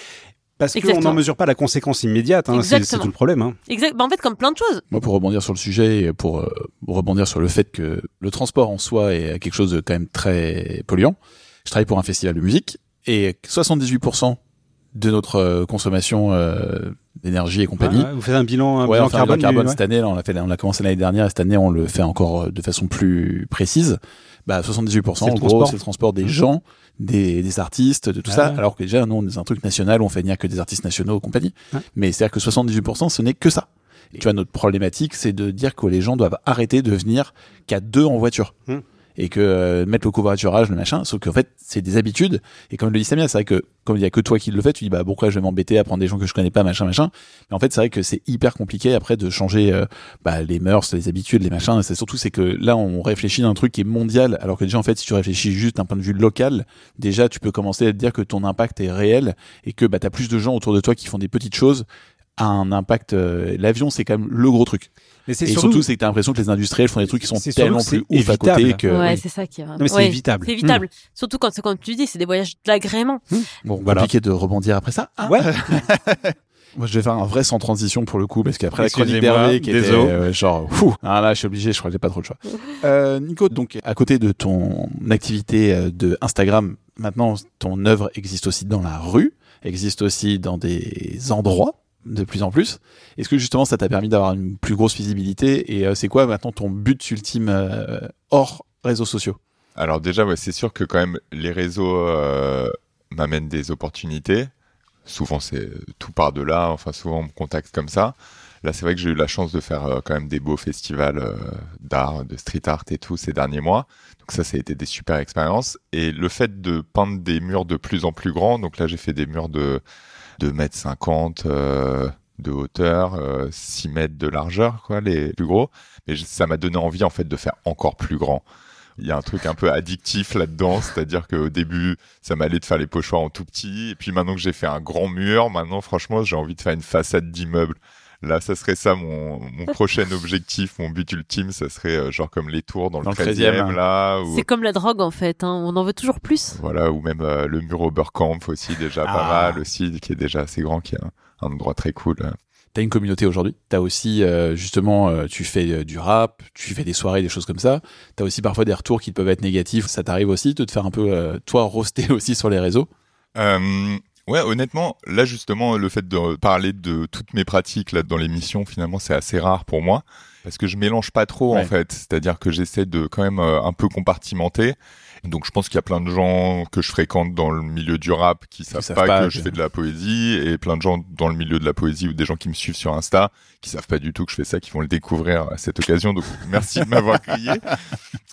Parce qu'on n'en mesure pas la conséquence immédiate, hein, c'est tout le problème. Hein. exact. Bah, en fait, comme plein de choses. Moi, pour rebondir sur le sujet, et pour euh, rebondir sur le fait que le transport en soi est quelque chose de quand même très polluant, je travaille pour un festival de musique et 78% de notre euh, consommation euh, d'énergie et compagnie. Ah, vous faites un bilan, un Ouais, bilan on fait un carbone, bilan carbone du- cette année, là, on l'a fait, on l'a commencé l'année dernière, et cette année on le fait encore euh, de façon plus précise. Bah, 78%, C'est le en gros, transport. c'est le transport des Mhm. gens, des, des artistes, de tout Ah ça. ouais. Alors que déjà, nous, on est un truc national où on fait venir que des artistes nationaux et compagnie. Ouais. Mais c'est-à-dire que 78%, ce n'est que ça. Et tu vois, notre problématique, c'est de dire que les gens doivent arrêter de venir qu'à deux en voiture. Mhm. Et que euh, mettre le covoiturage, le machin, sauf qu'en fait, c'est des habitudes. Et comme le dit Samia, c'est vrai que comme il y a que toi qui le fais, tu dis bah pourquoi je vais m'embêter à prendre des gens que je connais pas, machin, machin. Mais en fait, c'est vrai que c'est hyper compliqué après de changer euh, bah, les mœurs, les habitudes, les machins. C'est surtout c'est que là, on réfléchit d'un truc qui est mondial, alors que déjà en fait, si tu réfléchis juste d'un point de vue local, déjà tu peux commencer à te dire que ton impact est réel et que bah t'as plus de gens autour de toi qui font des petites choses à un impact. euh, L'avion, c'est quand même le gros truc. Mais c'est Et surtout, c'est que t'as l'impression que les industriels font des trucs qui sont tellement plus ouf à côté que. ouais, oui. c'est ça qui est. Non, mais c'est Ouais, évitable. C'est évitable. Surtout quand, comme tu dis, c'est des voyages d'agrément. Bon, Voilà. compliqué de rebondir après ça. Ah. Ouais. Moi, je vais faire un vrai sans transition pour le coup, parce qu'après la chronique d'Hervé qui était euh, genre, fou, ah là, je suis obligé, je crois que j'ai pas trop le choix. Euh, Nico, donc à côté de ton activité euh, de Instagram, maintenant ton œuvre existe aussi dans la rue, existe aussi dans des endroits de plus en plus. Est-ce que justement ça t'a permis d'avoir une plus grosse visibilité et euh, c'est quoi maintenant ton but ultime euh, hors réseaux sociaux? Alors déjà, c'est sûr que quand même les réseaux euh, m'amènent des opportunités. Souvent, c'est tout par de là. Enfin, souvent, on me contacte comme ça. Là, c'est vrai que j'ai eu la chance de faire quand même des beaux festivals d'art, de street art et tout ces derniers mois. Donc ça, ça a été des super expériences. Et le fait de peindre des murs de plus en plus grands. Donc là, j'ai fait des murs de 2 mètres 50 euh, de hauteur, euh, 6 mètres de largeur, quoi, les plus gros. Mais ça m'a donné envie en fait de faire encore plus grand Il y a un truc un peu addictif là-dedans, c'est-à-dire qu'au début, ça m'allait de faire les pochoirs en tout petit, et puis maintenant que j'ai fait un grand mur, maintenant, franchement, j'ai envie de faire une façade d'immeuble. Là, ça serait ça mon, mon prochain objectif, mon but ultime, ça serait euh, genre comme les tours dans, Dans le le 13e, 13e, là. Ou, C'est comme la drogue en fait, hein. on en veut toujours plus. Voilà, ou même euh, le mur Oberkampf aussi, déjà pas Ah. mal aussi, qui est déjà assez grand, qui est un, un endroit très cool. T'as une communauté aujourd'hui. T'as aussi euh, justement, euh, tu fais euh, du rap, tu fais des soirées, des choses comme ça. T'as aussi parfois des retours qui peuvent être négatifs. Ça t'arrive aussi de te faire un peu euh, toi roaster aussi sur les réseaux? Ouais, honnêtement, là justement, le fait de parler de toutes mes pratiques là dans l'émission, finalement, c'est assez rare pour moi parce que je mélange pas trop Ouais. en fait. C'est-à-dire que j'essaie de quand même euh, un peu compartimenter. Donc je pense qu'il y a plein de gens que je fréquente dans le milieu du rap qui savent, savent pas, pas que que- je fais de la poésie et plein de gens dans le milieu de la poésie ou des gens qui me suivent sur Insta qui savent pas du tout que je fais ça, qui vont le découvrir à cette occasion. Donc merci de m'avoir crié.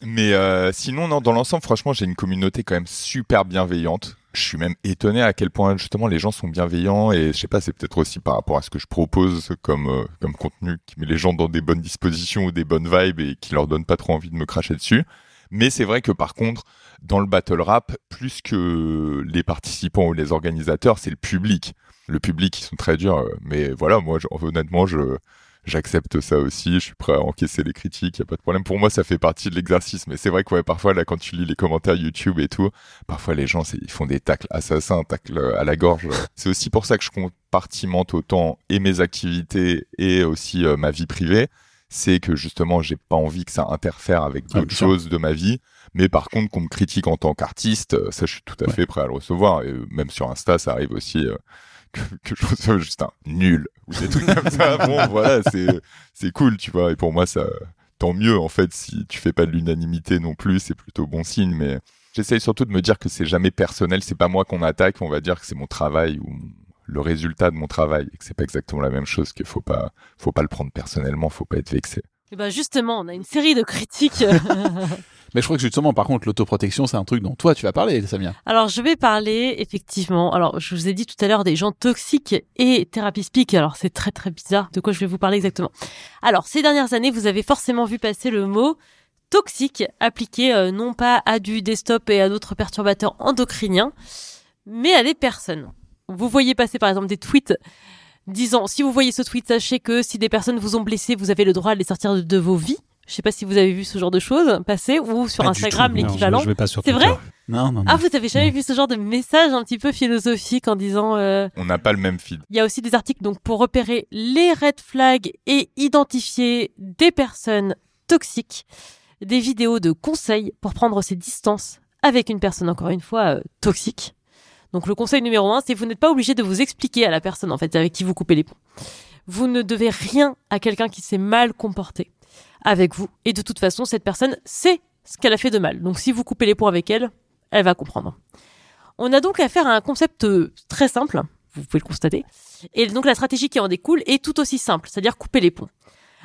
Mais euh, sinon, non, dans l'ensemble, franchement, j'ai une communauté quand même super bienveillante. Je suis même étonné à quel point justement les gens sont bienveillants et je sais pas, c'est peut-être aussi par rapport à ce que je propose comme euh, comme contenu qui met les gens dans des bonnes dispositions ou des bonnes vibes et qui leur donne pas trop envie de me cracher dessus. Mais c'est vrai que par contre, dans le battle rap, plus que les participants ou les organisateurs, c'est le public. Le public, ils sont très durs. euh, Mais voilà, moi, honnêtement, je j'accepte ça aussi. Je suis prêt à encaisser les critiques. Y a pas de problème. Pour moi, ça fait partie de l'exercice. Mais c'est vrai que ouais, parfois là, quand tu lis les commentaires YouTube et tout, parfois les gens, ils font des tacles assassins, tacles à la gorge. C'est aussi pour ça que je compartimente autant et mes activités et aussi euh, ma vie privée. C'est que justement, j'ai pas envie que ça interfère avec Ah, d'autres choses de ma vie. Mais par contre, qu'on me critique en tant qu'artiste, euh, ça, je suis tout à Ouais. fait prêt à le recevoir. Et euh, même sur Insta, ça arrive aussi euh, que, que je reçoive juste un nul ou des trucs comme ça. Bon, voilà, c'est c'est cool, tu vois. Et pour moi, ça, tant mieux en fait. Si tu fais pas de l'unanimité non plus, c'est plutôt bon signe. Mais j'essaye surtout de me dire que c'est jamais personnel. C'est pas moi qu'on attaque. On va dire que c'est mon travail ou le résultat de mon travail et que c'est pas exactement la même chose. Qu'il faut pas, faut pas le prendre personnellement. Faut pas être vexé. Et ben justement, on a une série de critiques. Mais je crois que justement, par contre, l'autoprotection, c'est un truc dont toi tu vas parler, Samia. Alors, je vais parler effectivement. Alors, je vous ai dit tout à l'heure des gens toxiques et thérapie speak. Alors, c'est très très bizarre. De quoi je vais vous parler exactement? Alors, ces dernières années, vous avez forcément vu passer le mot toxique appliqué euh, non pas à du desktop et à d'autres perturbateurs endocriniens, mais à des personnes. Vous voyez passer par exemple des tweets disant si vous voyez ce tweet, sachez que si des personnes vous ont blessé, vous avez le droit de les sortir de, de vos vies. Je sais pas si vous avez vu ce genre de choses passer ou sur Pas Instagram l'équivalent. Je, je vais pas sur C'est vrai Non, non, non. Ah, vous avez jamais vu ce genre de message un petit peu philosophique en disant euh, On n'a pas le même feed. il y a aussi des articles donc pour repérer les red flags et identifier des personnes toxiques, des vidéos de conseils pour prendre ses distances avec une personne encore une fois euh, toxique. Donc le conseil numéro un, c'est vous n'êtes pas obligé de vous expliquer à la personne en fait avec qui vous coupez les ponts. Vous ne devez rien à quelqu'un qui s'est mal comporté avec vous et de toute façon cette personne sait ce qu'elle a fait de mal. Donc si vous coupez les ponts avec elle, elle va comprendre. On a donc affaire à un concept euh, très simple, vous pouvez le constater, et donc la stratégie qui en découle est tout aussi simple, c'est-à-dire couper les ponts.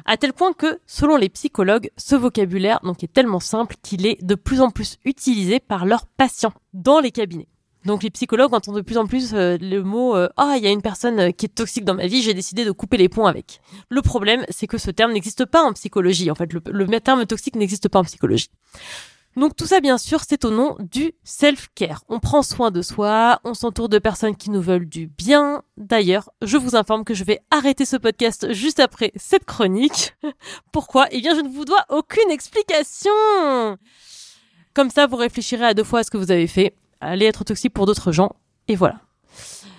À tel point que, selon les psychologues, ce vocabulaire donc est tellement simple qu'il est de plus en plus utilisé par leurs patients dans les cabinets. Donc les psychologues entendent de plus en plus euh, le mot euh, ah il y a une personne euh, qui est toxique dans ma vie j'ai décidé de couper les ponts avec. Le problème c'est que ce terme n'existe pas en psychologie en fait le, le terme toxique n'existe pas en psychologie. Donc tout ça, bien sûr, c'est au nom du self-care. On prend soin de soi, on s'entoure de personnes qui nous veulent du bien. D'ailleurs, je vous informe que je vais arrêter ce podcast juste après cette chronique. Pourquoi? Eh bien, je ne vous dois aucune explication. Comme ça, vous réfléchirez à deux fois à ce que vous avez fait. Allez être toxique pour d'autres gens. Et voilà.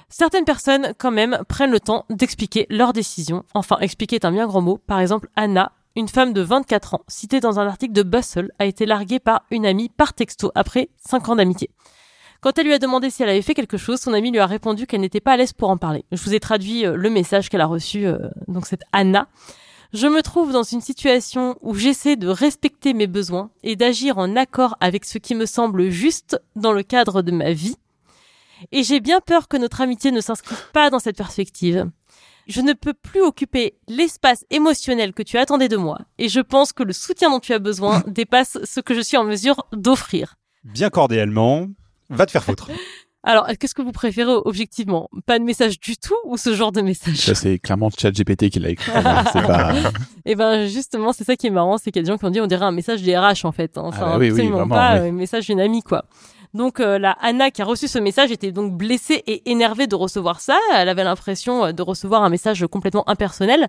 Certaines personnes, quand même, prennent le temps d'expliquer leurs décisions. Enfin, expliquer est un bien grand mot. Par exemple, Anna, une femme de 24 ans, citée dans un article de Bustle, a été larguée par une amie par texto après 5 ans d'amitié. Quand elle lui a demandé si elle avait fait quelque chose, son amie lui a répondu qu'elle n'était pas à l'aise pour en parler. Je vous ai traduit euh, le message qu'elle a reçu, euh, donc cette Anna. Je me trouve dans une situation où j'essaie de respecter mes besoins et d'agir en accord avec ce qui me semble juste dans le cadre de ma vie. Et j'ai bien peur que notre amitié ne s'inscrive pas dans cette perspective. Je ne peux plus occuper l'espace émotionnel que tu attendais de moi, et je pense que le soutien dont tu as besoin dépasse ce que je suis en mesure d'offrir. Bien cordialement, va te faire foutre. Alors, qu'est-ce que vous préférez objectivement? Pas de message du tout ou ce genre de message? Ça, c'est clairement ChatGPT qui l'a écrit. C'est pas. Et ben justement, c'est ça qui est marrant, c'est qu'il y a des gens qui ont dit on dirait un message des RH en fait. hein. Enfin, Ah bah oui, oui, absolument vraiment, pas oui. un message d'une amie quoi. Donc euh, la Anna qui a reçu ce message était donc blessée et énervée de recevoir ça. Elle avait l'impression euh, de recevoir un message complètement impersonnel.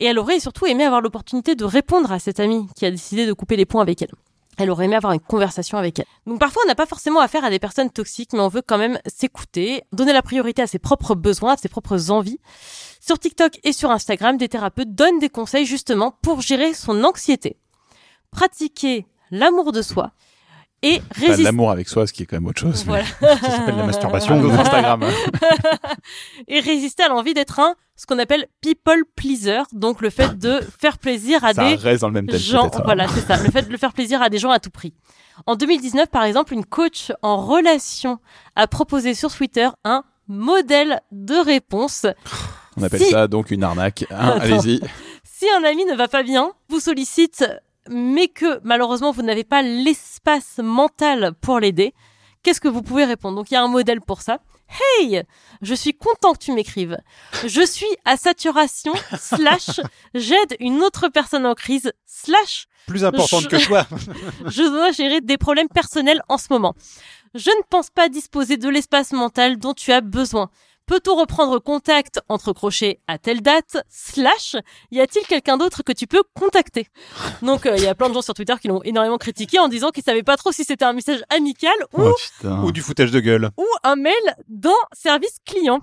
Et elle aurait surtout aimé avoir l'opportunité de répondre à cette amie qui a décidé de couper les ponts avec elle. Elle aurait aimé avoir une conversation avec elle. Donc parfois, on n'a pas forcément affaire à des personnes toxiques, mais on veut quand même s'écouter, donner la priorité à ses propres besoins, à ses propres envies. Sur TikTok et sur Instagram, des thérapeutes donnent des conseils justement pour gérer son anxiété. Pratiquer l'amour de soi et de résister. l'amour avec soi, ce qui est quand même autre chose. Voilà. Ça s'appelle la masturbation. d'autres Instagram. et résister à l'envie d'être un, ce qu'on appelle people pleaser, donc le fait de faire plaisir à Ça des reste dans le même thème. gens, voilà, c'est ça, le fait de le faire plaisir à des gens à tout prix. En 2019, par exemple, une coach en relation a proposé sur Twitter un modèle de réponse. On appelle Si- ça donc une arnaque. Hein. Allez-y. Si un ami ne va pas bien, vous sollicite, mais que malheureusement vous n'avez pas l'espace mental pour l'aider, qu'est-ce que vous pouvez répondre? Donc il y a un modèle pour ça. Hey, je suis content que tu m'écrives. Je suis à saturation, slash, j'aide une autre personne en crise, slash, Plus importante Je- que toi. je dois gérer des problèmes personnels en ce moment. Je ne pense pas disposer de l'espace mental dont tu as besoin. Peut-on reprendre contact entre crochets à telle date? Slash, y a-t-il quelqu'un d'autre que tu peux contacter? Donc euh, il y a plein de gens sur Twitter qui l'ont énormément critiqué en disant qu'ils savaient pas trop si c'était un message amical ou, Oh. Ou du foutage de gueule. ou un mail dans service client.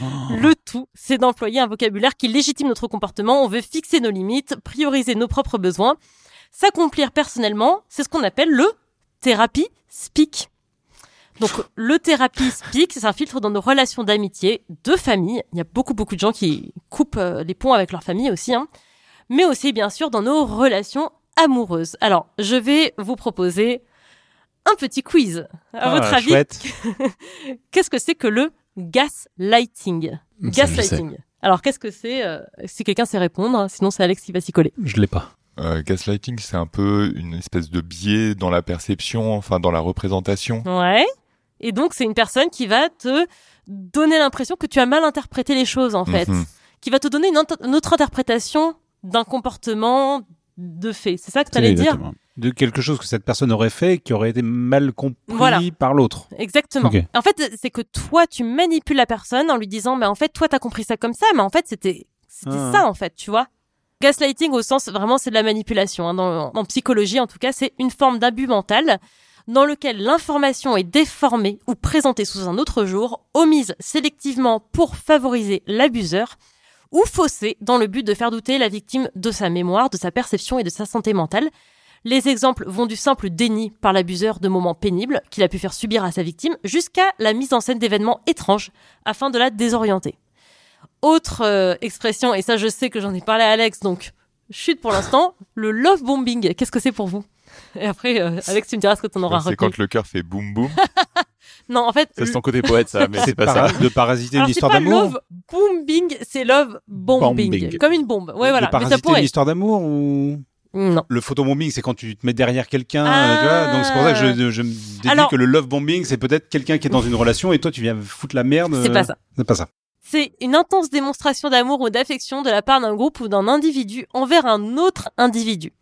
Oh. Le tout, c'est d'employer un vocabulaire qui légitime notre comportement. On veut fixer nos limites, prioriser nos propres besoins, s'accomplir personnellement. C'est ce qu'on appelle le thérapie speak. Donc, le thérapie speak, c'est un filtre dans nos relations d'amitié, de famille. Il y a beaucoup, beaucoup de gens qui coupent euh, les ponts avec leur famille aussi, hein. Mais aussi, bien sûr, dans nos relations amoureuses. Alors, je vais vous proposer un petit quiz. À Ah, votre avis, chouette. qu'est-ce que c'est que le gaslighting? Sais. Gaslighting. Alors, qu'est-ce que c'est euh, Si quelqu'un sait répondre, hein, sinon c'est Alex qui va s'y coller. Je l'ai pas. Euh, gaslighting, c'est un peu une espèce de biais dans la perception, enfin dans la représentation. Ouais. Et donc, c'est une personne qui va te donner l'impression que tu as mal interprété les choses, en fait. Mhm. Qui va te donner une, autre interprétation d'un comportement de fait. C'est ça que tu allais dire? Exactement. De quelque chose que cette personne aurait fait qui aurait été mal compris Voilà. par l'autre. Exactement. En fait, c'est que toi, tu manipules la personne en lui disant, mais en fait, toi, t'as compris ça comme ça, mais en fait, c'était, c'était Ah. ça, en fait, tu vois. Gaslighting, au sens, vraiment, c'est de la manipulation. hein. Dans, en psychologie, en tout cas, c'est une forme d'abus mental dans lequel l'information est déformée ou présentée sous un autre jour, omise sélectivement pour favoriser l'abuseur, ou faussée dans le but de faire douter la victime de sa mémoire, de sa perception et de sa santé mentale. Les exemples vont du simple déni par l'abuseur de moments pénibles qu'il a pu faire subir à sa victime jusqu'à la mise en scène d'événements étranges afin de la désorienter. Autre euh, expression, et ça je sais que j'en ai parlé à Alex, donc chute pour l'instant, le love bombing. Qu'est-ce que c'est pour vous? Et après, euh, Alex, tu me diras ce que tu en auras C'est retenu. quand le cœur fait boum boum. Non, en fait, c'est ton côté poète, ça, mais c'est pas ça. de parasiter alors une c'est histoire d'amour. love bombing, c'est love bombing, Bombing. comme une bombe. Ouais, de voilà. Mais ça parasiter pourrait. une histoire d'amour ou Non. le photobombing, c'est quand tu te mets derrière quelqu'un, Ah. euh. Donc c'est pour ça que je, je me déduis Alors- que le love bombing, c'est peut-être quelqu'un qui est dans une relation et toi tu viens foutre la merde. C'est euh, pas ça. C'est pas ça. C'est une intense démonstration d'amour ou d'affection de la part d'un groupe ou d'un individu envers un autre individu.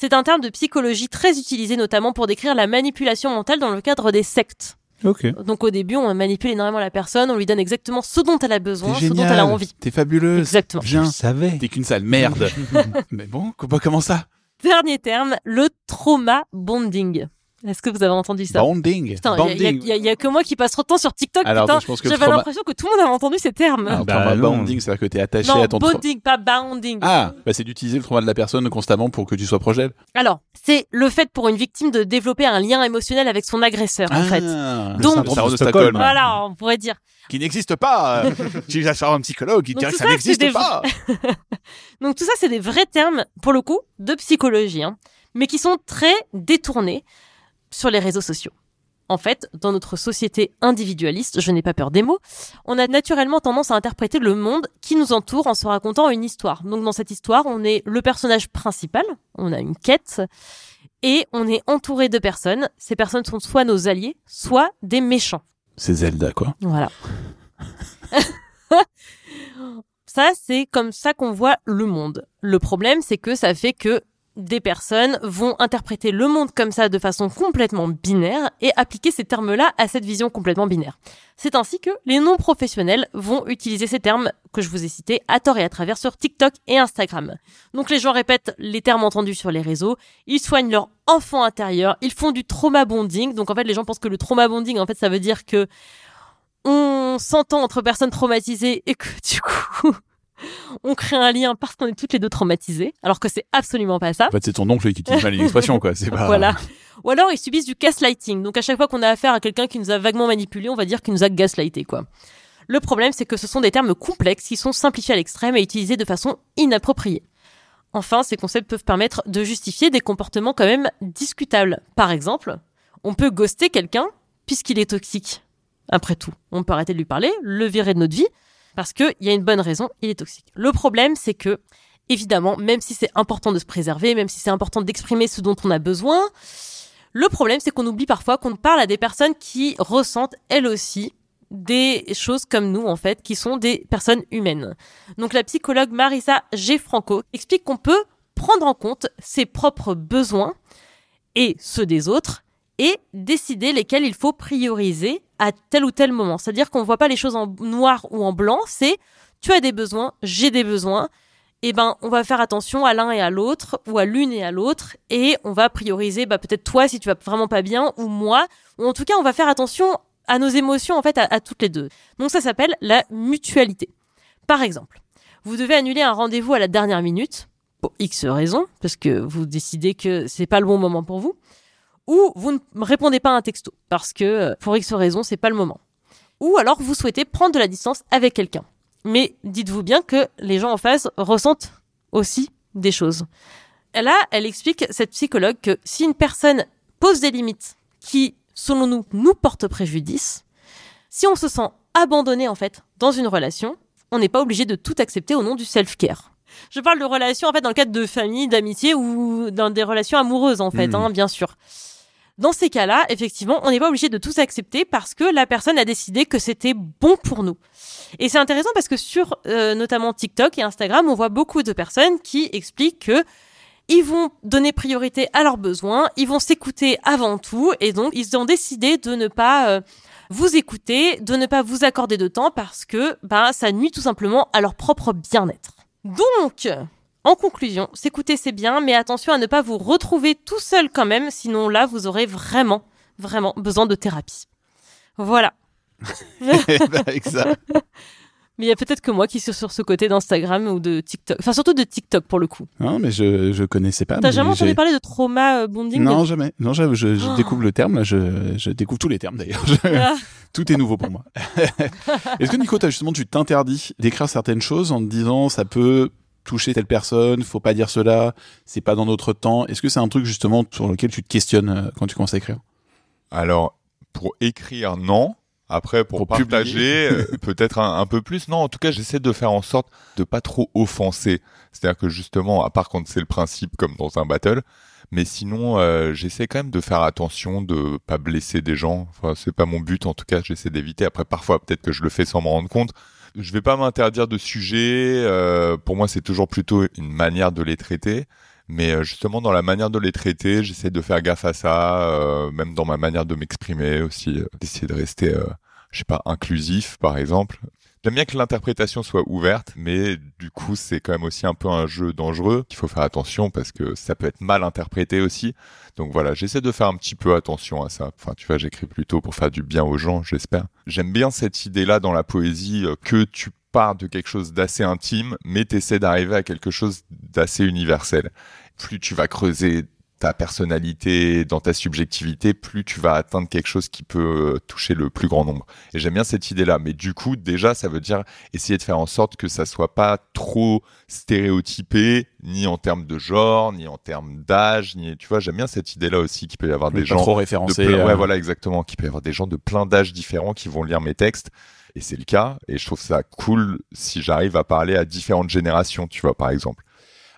C'est un terme de psychologie très utilisé notamment pour décrire la manipulation mentale dans le cadre des sectes. Ok. Donc au début, on manipule énormément la personne, on lui donne exactement ce dont elle a besoin, ce dont elle a envie. T'es fabuleuse. Exactement. Viens. Je savais. T'es qu'une sale merde. mais bon, co- comment ça? Dernier terme, le trauma bonding. Est-ce que vous avez entendu ça Bonding. Putain, il y y, y a- que moi qui passe trop de temps sur TikTok. Alors, putain, je pense que j'avais trauma- l'impression que tout le monde avait entendu ces termes. Alors, Bah, trauma bonding, c'est-à-dire que t'es attaché non, à ton bonding, pas bounding. Ah, bah c'est d'utiliser le trauma de la personne constamment pour que tu sois proche d'elle. Alors, c'est le fait pour une victime de développer un lien émotionnel avec son agresseur, en fait. Ah, Donc- le syndrome de Stockholm. Voilà, on pourrait dire. qui n'existe pas. J'ai ça un psychologue qui Donc dirait que ça ça, n'existe c'est des- pas. Donc tout ça, c'est des vrais termes, pour le coup, de psychologie, hein, mais qui sont très détournés sur les réseaux sociaux. En fait, dans notre société individualiste, je n'ai pas peur des mots, on a naturellement tendance à interpréter le monde qui nous entoure en se racontant une histoire. Donc dans cette histoire, on est le personnage principal, on a une quête, et on est entouré de personnes. Ces personnes sont soit nos alliés, soit des méchants. C'est Zelda, quoi. Voilà. ça, c'est comme ça qu'on voit le monde. Le problème, c'est que ça fait que des personnes vont interpréter le monde comme ça de façon complètement binaire et appliquer ces termes-là à cette vision complètement binaire. C'est ainsi que les non-professionnels vont utiliser ces termes que je vous ai cités à tort et à travers sur TikTok et Instagram. Donc les gens répètent les termes entendus sur les réseaux, ils soignent leur enfant intérieur, ils font du trauma bonding. Donc en fait les gens pensent que le trauma bonding en fait ça veut dire que on s'entend entre personnes traumatisées et que du coup on crée un lien parce qu'on est toutes les deux traumatisées, alors que c'est absolument pas ça. En fait, c'est ton oncle qui utilise mal une expression, quoi. C'est pas. Voilà. Ou alors ils subissent du gaslighting. Donc à chaque fois qu'on a affaire à quelqu'un qui nous a vaguement manipulé, on va dire qu'il nous a gaslighté, quoi. Le problème, c'est que ce sont des termes complexes qui sont simplifiés à l'extrême et utilisés de façon inappropriée. Enfin, ces concepts peuvent permettre de justifier des comportements quand même discutables. Par exemple, on peut ghoster quelqu'un puisqu'il est toxique. Après tout, on peut arrêter de lui parler, le virer de notre vie, parce qu'il y a une bonne raison, il est toxique. Le problème, c'est que, évidemment, même si c'est important de se préserver, même si c'est important d'exprimer ce dont on a besoin, le problème, c'est qu'on oublie parfois qu'on parle à des personnes qui ressentent, elles aussi, des choses comme nous, en fait, qui sont des personnes humaines. Donc la psychologue Marisa G. Franco explique qu'on peut prendre en compte ses propres besoins et ceux des autres et décider lesquels il faut prioriser à tel ou tel moment. C'est-à-dire qu'on ne voit pas les choses en noir ou en blanc, c'est tu as des besoins, j'ai des besoins, et ben on va faire attention à l'un et à l'autre ou à l'une et à l'autre et on va prioriser bah peut-être toi si tu vas vraiment pas bien ou moi ou en tout cas on va faire attention à nos émotions en fait à, à toutes les deux. Donc ça s'appelle la mutualité. Par exemple, vous devez annuler un rendez-vous à la dernière minute pour X raisons parce que vous décidez que c'est pas le bon moment pour vous ou vous ne répondez pas à un texto parce que euh, pour X raison, c'est pas le moment. Ou alors vous souhaitez prendre de la distance avec quelqu'un. Mais dites-vous bien que les gens en face ressentent aussi des choses. Là, elle explique, cette psychologue, que si une personne pose des limites qui, selon nous, nous portent préjudice, si on se sent abandonné, en fait, dans une relation, on n'est pas obligé de tout accepter au nom du self-care. Je parle de relations, en fait, dans le cadre de famille, d'amitié ou dans des relations amoureuses, en fait, Mhm. hein, bien sûr. Dans ces cas-là, effectivement, on n'est pas obligé de tout accepter parce que la personne a décidé que c'était bon pour nous. Et c'est intéressant parce que sur euh, notamment TikTok et Instagram, on voit beaucoup de personnes qui expliquent que ils vont donner priorité à leurs besoins, ils vont s'écouter avant tout, et donc ils ont décidé de ne pas euh, vous écouter, de ne pas vous accorder de temps parce que bah, ça nuit tout simplement à leur propre bien-être. Donc, en conclusion, s'écouter c'est bien, mais attention à ne pas vous retrouver tout seul quand même, sinon là vous aurez vraiment, vraiment besoin de thérapie. Voilà. Avec ça. Mais il y a peut-être que moi qui suis sur ce côté d'Instagram ou de TikTok. Enfin, surtout de TikTok pour le coup. Non, mais je, je connaissais pas. T'as mais jamais entendu parler de trauma euh, bonding? Non, jamais. Non, je, je, je Oh. découvre le terme, là, je, je découvre tous les termes d'ailleurs. Ah. Tout est nouveau pour moi. Est-ce que Nico, as justement, tu t'interdis d'écrire certaines choses en te disant ça peut toucher telle personne, faut pas dire cela, c'est pas dans notre temps. Est-ce que c'est un truc justement sur lequel tu te questionnes euh, quand tu commences à écrire? Alors, pour écrire, non. Après, pour, Pour partager, euh, peut-être un, un peu plus. Non, en tout cas, j'essaie de faire en sorte de pas trop offenser. C'est-à-dire que justement, à part quand c'est le principe, comme dans un battle, mais sinon, euh, j'essaie quand même de faire attention, de pas blesser des gens. Enfin, c'est pas mon but, en tout cas, j'essaie d'éviter. Après, parfois, peut-être que je le fais sans m'en rendre compte. Je vais pas m'interdire de sujets. euh, pour moi, c'est toujours plutôt une manière de les traiter. Mais euh, justement, dans la manière de les traiter, j'essaie de faire gaffe à ça, euh, même dans ma manière de m'exprimer aussi, d'essayer de rester, euh, je sais pas, inclusif, par exemple. J'aime bien que l'interprétation soit ouverte, mais du coup, c'est quand même aussi un peu un jeu dangereux qu'il faut faire attention parce que ça peut être mal interprété aussi. Donc voilà, j'essaie de faire un petit peu attention à ça. Enfin, tu vois, j'écris plutôt pour faire du bien aux gens, j'espère. J'aime bien cette idée-là dans la poésie euh, que tu pars de quelque chose d'assez intime, mais t'essaies d'arriver à quelque chose d'assez universel. Plus tu vas creuser ta personnalité, dans ta subjectivité, plus tu vas atteindre quelque chose qui peut euh, toucher le plus grand nombre. Et j'aime bien cette idée-là. Mais du coup, déjà, ça veut dire essayer de faire en sorte que ça soit pas trop stéréotypé, ni en termes de genre, ni en termes d'âge, ni, tu vois, j'aime bien cette idée-là aussi qu'il peut y avoir des Pas gens trop de référencé. plein- euh, ouais, voilà, exactement. Qu'il peut y avoir des gens de plein d'âges différents qui vont lire mes textes. Et c'est le cas. Et je trouve ça cool si j'arrive à parler à différentes générations, tu vois, par exemple.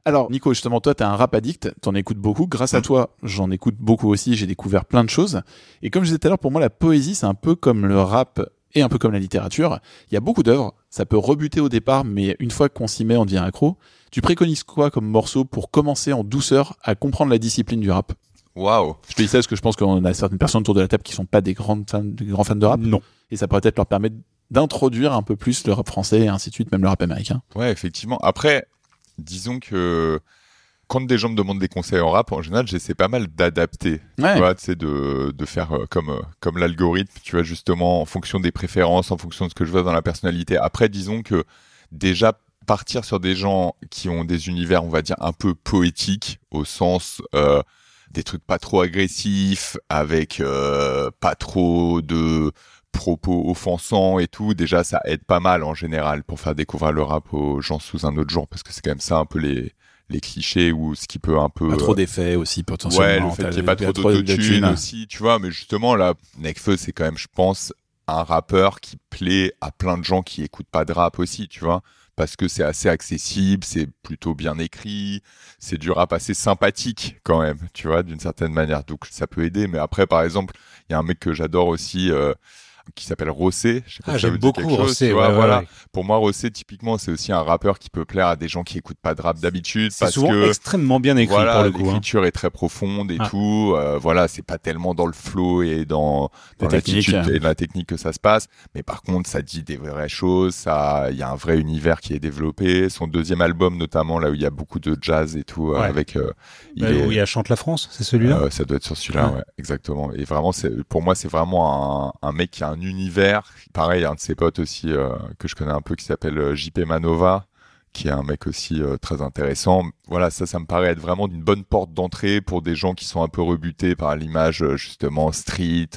Alors, Nico, justement, toi, t'es un rap addict, t'en écoutes beaucoup. Grâce à Mm. toi, j'en écoute beaucoup aussi. J'ai découvert plein de choses. Et comme je disais tout à l'heure, pour moi, la poésie, c'est un peu comme le rap et un peu comme la littérature. Il y a beaucoup d'œuvres. Ça peut rebuter au départ, mais une fois qu'on s'y met, on devient accro. Tu préconises quoi comme morceau pour commencer en douceur à comprendre la discipline du rap? Waouh. Je te dis ça parce que je pense qu'on a certaines personnes autour de la table qui sont pas des grandes fans, des grands fans de rap. Non. Et ça pourrait peut-être leur permettre d'introduire un peu plus le rap français et ainsi de suite, même le rap américain. Ouais, effectivement. Après, disons que quand des gens me demandent des conseils en rap, en général, j'essaie pas mal d'adapter. Ouais. Tu vois, tu sais, de, de faire euh, comme, euh, comme l'algorithme, tu vois, justement, en fonction des préférences, en fonction de ce que je vois dans la personnalité. Après, disons que déjà, partir sur des gens qui ont des univers, on va dire, un peu poétiques, au sens euh, des trucs pas trop agressifs, avec euh, pas trop de propos offensants et tout, déjà ça aide pas mal en général pour faire découvrir le rap aux gens sous un autre genre, parce que c'est quand même ça un peu les, les clichés ou ce qui peut un peu... Pas trop euh, d'effets aussi, potentiellement. Ouais, le fait qu'il n'y ait pas trop d'autotune d'autotune. aussi, tu vois, mais justement, là, Nekfeu, c'est quand même, je pense, un rappeur qui plaît à plein de gens qui écoutent pas de rap aussi, tu vois, parce que c'est assez accessible, c'est plutôt bien écrit, c'est du rap assez sympathique quand même, tu vois, d'une certaine manière, donc ça peut aider, mais après, par exemple, il y a un mec que j'adore aussi, euh, qui s'appelle Rossé. Je sais pas Ah, si j'aime beaucoup chose, Rossé. tu ouais, vois, ouais, voilà. ouais. Pour moi, Rossé, typiquement, c'est aussi un rappeur qui peut plaire à des gens qui écoutent pas de rap d'habitude. C'est souvent que extrêmement bien écrit voilà, pour le coup. hein. l'écriture est très profonde et Ah. tout. Euh, voilà, c'est pas tellement dans le flow et dans, dans La technique. l'attitude et la technique que ça se passe. Mais par contre, ça dit des vraies choses. Ça, il y a un vrai univers qui est développé. Son deuxième album, notamment, là où il y a beaucoup de jazz et tout, euh, avec, euh, il Bah, est- Où il y a Chante la France, c'est celui-là? Euh, ça doit être sur celui-là, exactement. Et vraiment, c'est pour moi, c'est vraiment un, un mec qui a un univers. Pareil, un de ses potes aussi euh, que je connais un peu qui s'appelle euh, JP Manova, qui est un mec aussi euh, très intéressant. Voilà, ça, ça me paraît être vraiment une bonne porte d'entrée pour des gens qui sont un peu rebutés par l'image justement street,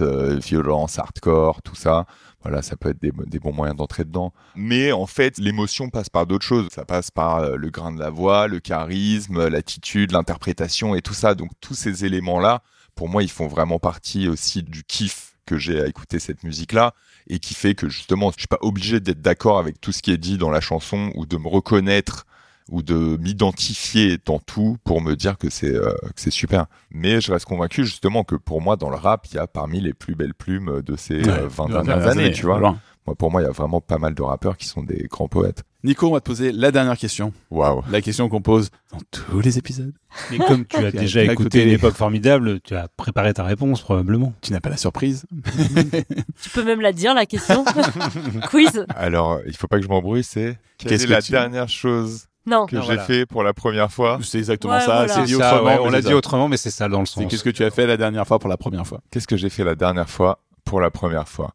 violence, hardcore, tout ça. Voilà, ça peut être des, des bons moyens d'entrer dedans. Mais en fait, l'émotion passe par d'autres choses. Ça passe par le grain de la voix, le charisme, l'attitude, l'interprétation et tout ça. Donc tous ces éléments-là, pour moi, ils font vraiment partie aussi du kiff que j'ai à écouter cette musique-là et qui fait que justement, je suis pas obligé d'être d'accord avec tout ce qui est dit dans la chanson ou de me reconnaître ou de m'identifier dans tout pour me dire que c'est euh, que c'est super. Mais je reste convaincu justement que pour moi dans le rap, il y a parmi les plus belles plumes de ces Ouais, euh, 20 de dernières années, tu vois. loin. Moi pour moi, il y a vraiment pas mal de rappeurs qui sont des grands poètes. Nico, on va te poser la dernière question. Waouh. La question qu'on pose dans tous les épisodes. Mais comme tu as déjà écouté écouté- une époque formidable, tu as préparé ta réponse probablement. Tu n'as pas la surprise. Tu peux même la dire, la question. Quiz. Alors, il faut pas que je m'embrouille, c'est quelle Qu'est-ce est que la tu- dernière chose Non. que Ah, j'ai voilà. fait pour la première fois? C'est exactement Ouais, ça. voilà. C'est dit autrement. ouais, on l'a dit autrement, mais c'est ça dans le sens. qu'est-ce que tu as fait la dernière fois pour la première fois? Qu'est-ce que j'ai fait la dernière fois pour la première fois?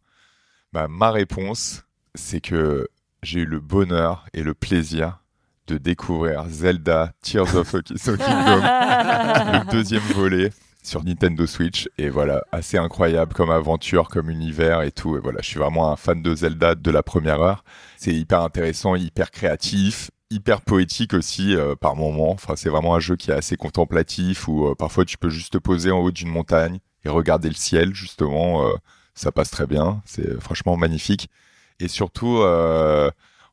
Bah, Ma réponse, c'est que j'ai eu le bonheur et le plaisir de découvrir Zelda Tears of the Kingdom, le deuxième volet sur Nintendo Switch. Et voilà, assez incroyable comme aventure, comme univers et tout. Et voilà, je suis vraiment un fan de Zelda de la première heure. C'est hyper intéressant, hyper créatif, hyper poétique aussi euh, par moments. Enfin, c'est vraiment un jeu qui est assez contemplatif où euh, parfois tu peux juste te poser en haut d'une montagne et regarder le ciel justement. euh, ça passe très bien. C'est franchement magnifique. Et surtout, euh,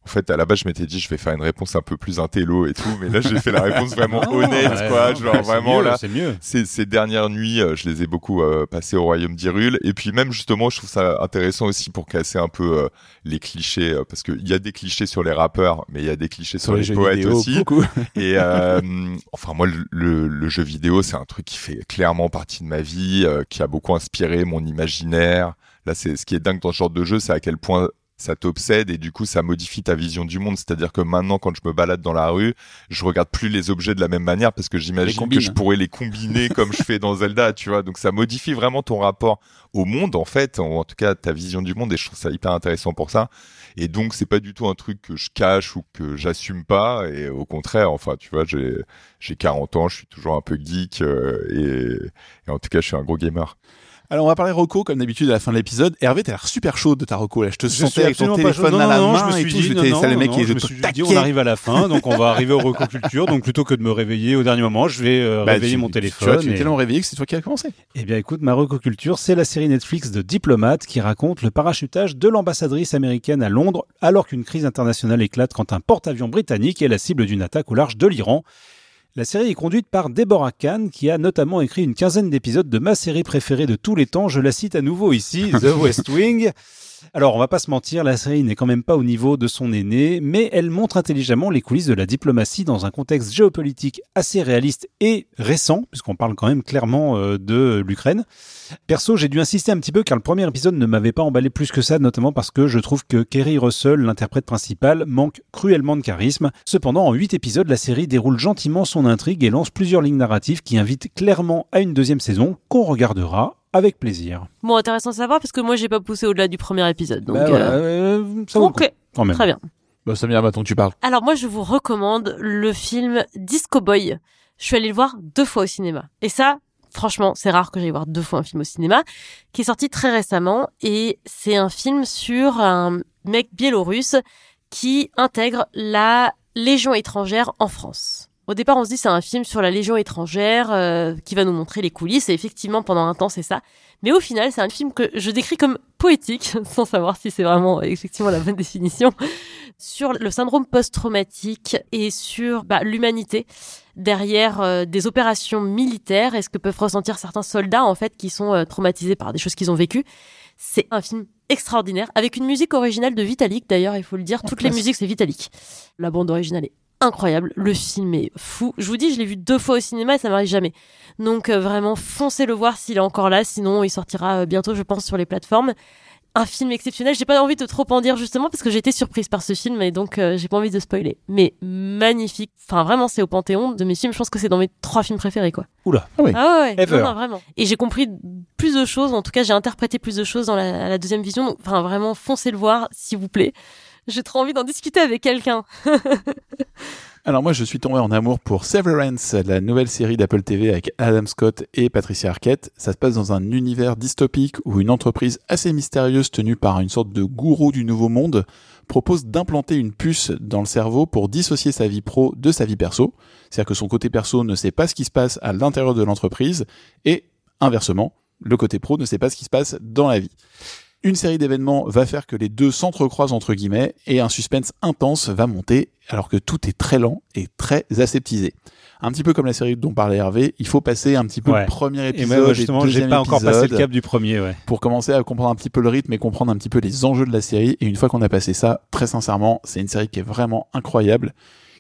en fait, à la base, je m'étais dit, je vais faire une réponse un peu plus intello et tout, mais là, j'ai fait la réponse vraiment Ah, honnête, ouais, quoi. ouais, Genre vraiment mieux, là, C'est mieux. ces, ces dernières nuits, euh, je les ai beaucoup euh, passées au royaume d'Hyrule. Et puis même justement, je trouve ça intéressant aussi pour casser un peu euh, les clichés, euh, parce qu'il y a des clichés sur les rappeurs, mais il y a des clichés sur, les, jeux poètes vidéo, aussi. beaucoup. Et enfin moi, le, le- le jeu vidéo, c'est un truc qui fait clairement partie de ma vie, qui a beaucoup inspiré mon imaginaire. Là, c'est ce qui est dingue dans ce genre de jeu, c'est à quel point ça t'obsède et du coup ça modifie ta vision du monde. C'est-à-dire que maintenant, quand je me balade dans la rue, je regarde plus les objets de la même manière parce que j'imagine que je pourrais les combiner comme je fais dans Zelda, tu vois. Donc ça modifie vraiment ton rapport au monde en fait, en, en tout cas ta vision du monde et je trouve ça hyper intéressant pour ça. Et donc c'est pas du tout un truc que je cache ou que j'assume pas et au contraire, enfin tu vois, j'ai j'ai 40 ans, je suis toujours un peu geek euh, et, et en tout cas je suis un gros gamer. Alors, on va parler Rocco, comme d'habitude, à la fin de l'épisode. Hervé, t'as l'air super chaud de ta Rocco, là. Je te Je sentais avec ton téléphone chaud. à Non, la non, main je me et tout. dit, non, ça, non, mec non, qui est je me suis dit, on arrive à la fin, donc on va arriver au recoculture. Donc plutôt que de me réveiller au dernier moment, je vais euh, Bah, réveiller tu- mon Tu téléphone. vois, tu es tellement réveillé que c'est toi qui as commencé. Eh bien, écoute, ma recoculture, c'est la série Netflix de Diplomate qui raconte le parachutage de l'ambassadrice américaine à Londres alors qu'une crise internationale éclate quand un porte-avions britannique est la cible d'une attaque au large de l'Iran. La série est conduite par Deborah Kahn, qui a notamment écrit une quinzaine d'épisodes de ma série préférée de tous les temps. Je la cite à nouveau ici, The West Wing. Alors, on va pas se mentir, la série n'est quand même pas au niveau de son aîné, mais elle montre intelligemment les coulisses de la diplomatie dans un contexte géopolitique assez réaliste et récent, puisqu'on parle quand même clairement euh, de l'Ukraine. Perso, j'ai dû insister un petit peu car le premier épisode ne m'avait pas emballé plus que ça, notamment parce que je trouve que Kerry Russell, l'interprète principal, manque cruellement de charisme. Cependant, en huit épisodes, la série déroule gentiment son intrigue et lance plusieurs lignes narratives qui invitent clairement à une deuxième saison qu'on regardera avec plaisir. Bon, intéressant à savoir parce que moi j'ai pas poussé au-delà du premier épisode. Donc, Bah, euh, euh, ça vaut quand même. très bien. Bah, Samir, maintenant que tu parles. Alors moi je vous recommande le film Disco Boy. Je suis allée le voir deux fois au cinéma. Et ça, franchement, c'est rare que j'aille voir deux fois un film au cinéma, qui est sorti très récemment. Et c'est un film sur un mec biélorusse qui intègre la Légion étrangère en France. Au départ, on se dit c'est un film sur la Légion étrangère euh, qui va nous montrer les coulisses. Et effectivement, pendant un temps, c'est ça. Mais au final, c'est un film que je décris comme poétique, sans savoir si c'est vraiment effectivement la bonne définition, sur le syndrome post-traumatique et sur bah, l'humanité derrière euh, des opérations militaires et ce que peuvent ressentir certains soldats en fait qui sont euh, traumatisés par des choses qu'ils ont vécues. C'est un film extraordinaire avec une musique originale de Vitalik d'ailleurs, il faut le dire, toutes les musiques c'est Vitalik. La bande originale est incroyable, le film est fou. Je vous dis, je l'ai vu deux fois au cinéma et ça m'arrive jamais. Donc euh, vraiment foncez le voir s'il est encore là, sinon il sortira euh, bientôt je pense sur les plateformes. Un film exceptionnel, j'ai pas envie de trop en dire justement parce que j'ai été surprise par ce film et donc euh, j'ai pas envie de spoiler. Mais magnifique, enfin vraiment c'est au panthéon de mes films, je pense que c'est dans mes trois films préférés quoi. Oula. Ah oui. Ah ouais, ouais. Ever. Non, non, vraiment. Et j'ai compris plus de choses, en tout cas j'ai interprété plus de choses dans la, deuxième vision. Donc, Enfin vraiment foncez le voir s'il vous plaît. J'ai trop envie d'en discuter avec quelqu'un. Alors moi, je suis tombé en amour pour Severance, la nouvelle série d'Apple TV avec Adam Scott et Patricia Arquette. Ça se passe dans un univers dystopique où une entreprise assez mystérieuse tenue par une sorte de gourou du nouveau monde propose d'implanter une puce dans le cerveau pour dissocier sa vie pro de sa vie perso. C'est-à-dire que son côté perso ne sait pas ce qui se passe à l'intérieur de l'entreprise et inversement, le côté pro ne sait pas ce qui se passe dans la vie. Une série d'événements va faire que les deux s'entrecroisent entre guillemets et un suspense intense va monter alors que tout est très lent et très aseptisé. Un petit peu comme la série dont parlait Hervé, il faut passer un petit peu Ouais. le premier Et épisode moi, et justement, le j'ai pas encore passé le cap du premier, ouais. pour commencer à comprendre un petit peu le rythme et comprendre un petit peu les enjeux de la série. Et une fois qu'on a passé ça, très sincèrement, c'est une série qui est vraiment incroyable,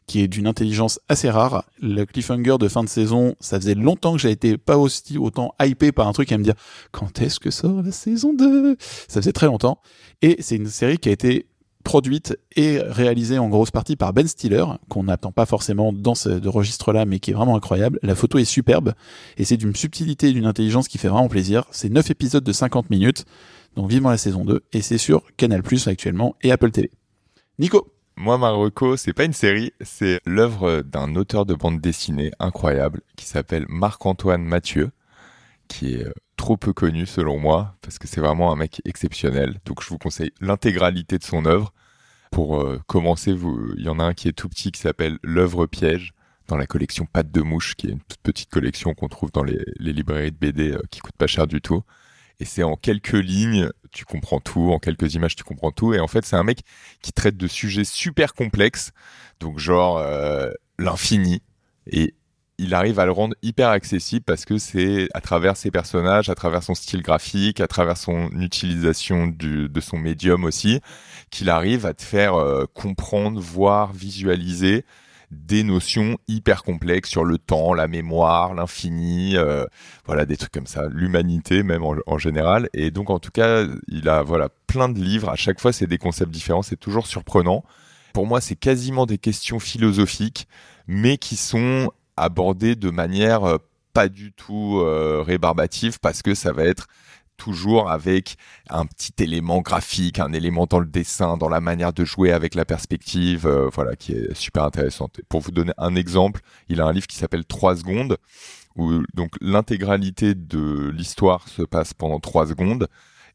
qui est d'une intelligence assez rare. Le cliffhanger de fin de saison, ça faisait longtemps que j'ai été pas aussi autant hypé par un truc à me dire quand est-ce que sort la saison 2 Ça faisait très longtemps. Et c'est une série qui a été produite et réalisée en grosse partie par Ben Stiller, qu'on n'attend pas forcément dans ce registre-là, mais qui est vraiment incroyable. La photo est superbe, et c'est d'une subtilité et d'une intelligence qui fait vraiment plaisir. C'est 9 épisodes de 50 minutes, donc vivement la saison 2, et c'est sur Canal+, actuellement, et Apple TV. Nico Moi, Marocco, c'est pas une série, c'est l'œuvre d'un auteur de bande dessinée incroyable qui s'appelle Marc-Antoine Mathieu, qui est euh, trop peu connu selon moi, parce que c'est vraiment un mec exceptionnel. Donc je vous conseille l'intégralité de son œuvre. Pour euh, commencer, il y en a un qui est tout petit qui s'appelle L'œuvre piège dans la collection Patte de mouche, qui est une toute petite collection qu'on trouve dans les, les librairies de BD euh, qui coûte pas cher du tout. Et c'est en quelques lignes, tu comprends tout, en quelques images, tu comprends tout. Et en fait, c'est un mec qui traite de sujets super complexes, donc genre euh, l'infini. Et il arrive à le rendre hyper accessible parce que c'est à travers ses personnages, à travers son style graphique, à travers son utilisation de son médium aussi, qu'il arrive à te faire euh, comprendre, voir, visualiser des notions hyper complexes sur le temps, la mémoire, l'infini, euh, voilà des trucs comme ça, l'humanité même en, général. Et donc en tout cas, il a voilà plein de livres. À chaque fois, c'est des concepts différents, c'est toujours surprenant. Pour moi, c'est quasiment des questions philosophiques, mais qui sont abordées de manière euh, pas du tout euh, rébarbative parce que ça va être toujours avec un petit élément graphique, un élément dans le dessin, dans la manière de jouer avec la perspective, euh, voilà, qui est super intéressante. Pour vous donner un exemple, il a un livre qui s'appelle 3 secondes, où donc l'intégralité de l'histoire se passe pendant 3 secondes.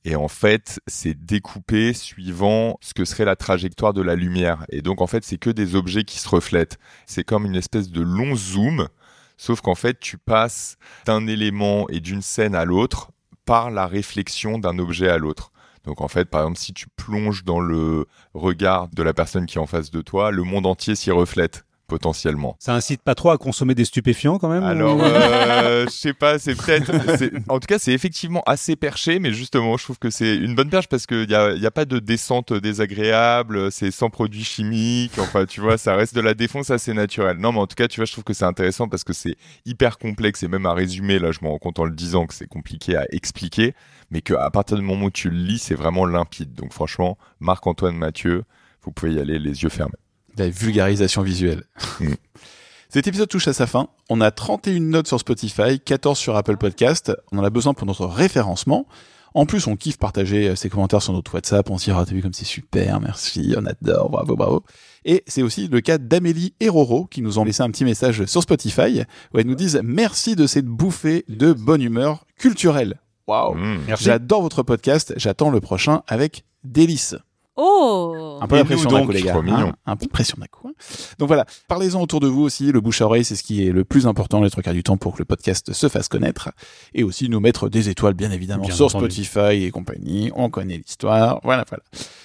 Et en fait, c'est découpé suivant ce que serait la trajectoire de la lumière. Et donc, en fait, c'est que des objets qui se reflètent. C'est comme une espèce de long zoom, sauf qu'en fait, tu passes d'un élément et d'une scène à l'autre par la réflexion d'un objet à l'autre. Donc en fait, par exemple, si tu plonges dans le regard de la personne qui est en face de toi, le monde entier s'y reflète potentiellement. Ça incite pas trop à consommer des stupéfiants quand même Alors, ou- euh, je sais pas, c'est peut-être. En tout cas, c'est effectivement assez perché, mais justement, je trouve que c'est une bonne perche parce qu'il y a, y a pas de descente désagréable, c'est sans produits chimiques. Enfin, tu vois, ça reste de la défonce assez naturelle. Non, mais en tout cas, tu vois, je trouve que c'est intéressant parce que c'est hyper complexe et même à résumer. Là, je me rends compte en le disant que c'est compliqué à expliquer, mais qu'à partir du moment où tu le lis, c'est vraiment limpide. Donc, franchement, Marc-Antoine Mathieu, vous pouvez y aller les yeux fermés. La vulgarisation visuelle. Mm. Cet épisode touche à sa fin. On a 31 notes sur Spotify, 14 sur Apple Podcast. On en a besoin pour notre référencement. En plus, on kiffe partager euh, ces commentaires sur notre WhatsApp. On se dit, ah, t'as vu comme c'est super, merci, on adore, bravo, bravo. Et c'est aussi le cas d'Amélie et Roro qui nous ont laissé un petit message sur Spotify où elles nous disent merci de cette bouffée de bonne humeur culturelle. Waouh. Mmh. Merci. J'adore votre podcast. J'attends le prochain avec délice. Oh Un peu la pression d'un coup, les gars. Hein, un peu de pression d'un coup. hein. Donc voilà, parlez-en autour de vous aussi. Le bouche à oreille, c'est ce qui est le plus important les trois quarts du temps pour que le podcast se fasse connaître. Et aussi nous mettre des étoiles, bien évidemment, Bien sur entendu. Spotify et compagnie. On connaît l'histoire. Voilà, voilà.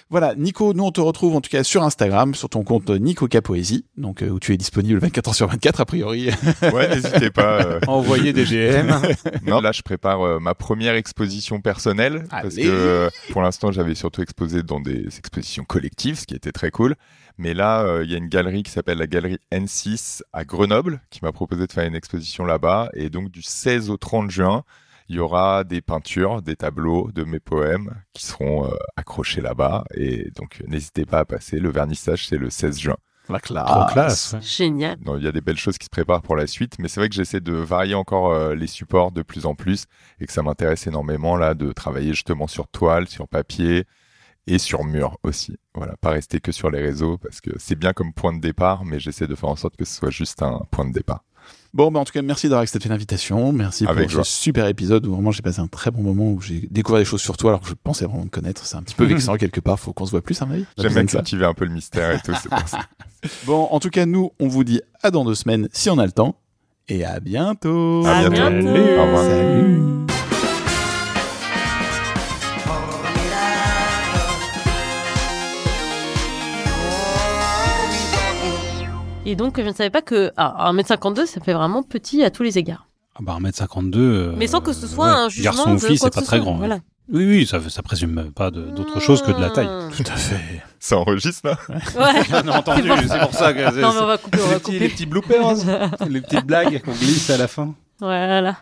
Voilà, Nico, nous on te retrouve en tout cas sur Instagram, sur ton compte Nico Capoésie, donc euh, où tu es disponible 24 heures sur 24 a priori. Ouais, n'hésitez pas. euh, Envoyer des GM. Non, là, je prépare euh, ma première exposition personnelle parce Allez. que euh, pour l'instant, j'avais surtout exposé dans des expositions collectives, ce qui était très cool. Mais là, euh, il y a une galerie qui s'appelle la galerie N6 à Grenoble qui m'a proposé de faire une exposition là-bas. Et donc, du 16 au 30 juin, il y aura des peintures, des tableaux de mes poèmes qui seront euh, accrochés là-bas. Et donc, n'hésitez pas à passer. Le vernissage, c'est le 16 juin. La classe. Trop classe. ouais. Génial. Non, il y a des belles choses qui se préparent pour la suite, mais c'est vrai que j'essaie de varier encore euh, les supports de plus en plus et que ça m'intéresse énormément là de travailler justement sur toile, sur papier et sur mur aussi. Voilà, pas rester que sur les réseaux parce que c'est bien comme point de départ, mais j'essaie de faire en sorte que ce soit juste un point de départ. Bon, bah en tout cas, merci d'avoir accepté l'invitation. Merci Avec pour joie. ce super épisode où vraiment j'ai passé un très bon moment où j'ai découvert des choses sur toi alors que je pensais vraiment te connaître. C'est un petit peu vexant quelque part. Faut qu'on se voit plus, à mon avis. On a J'aime bien cultiver un peu le mystère et tout, c'est pour ça. Bon, en tout cas, nous, on vous dit à dans deux semaines si on a le temps. Et à bientôt. À À bientôt. bientôt. Au revoir. Salut. Et donc, je ne savais pas que ah, 1m52, ça fait vraiment petit à tous les égards. Ah bah 1m52. euh, Mais sans que ce soit ouais. un jugement Garçon ou fille, c'est pas ce très soit. grand. hein. Oui, oui, ça, ça présume pas d'autre chose que de la taille. Mmh. Tout à fait. Ça enregistre là Ouais. Bien entendu, c'est pour ça que Non, mais on va couper, on va les, petits, couper. les petits bloopers, les petites blagues qu'on glisse à la fin. Voilà.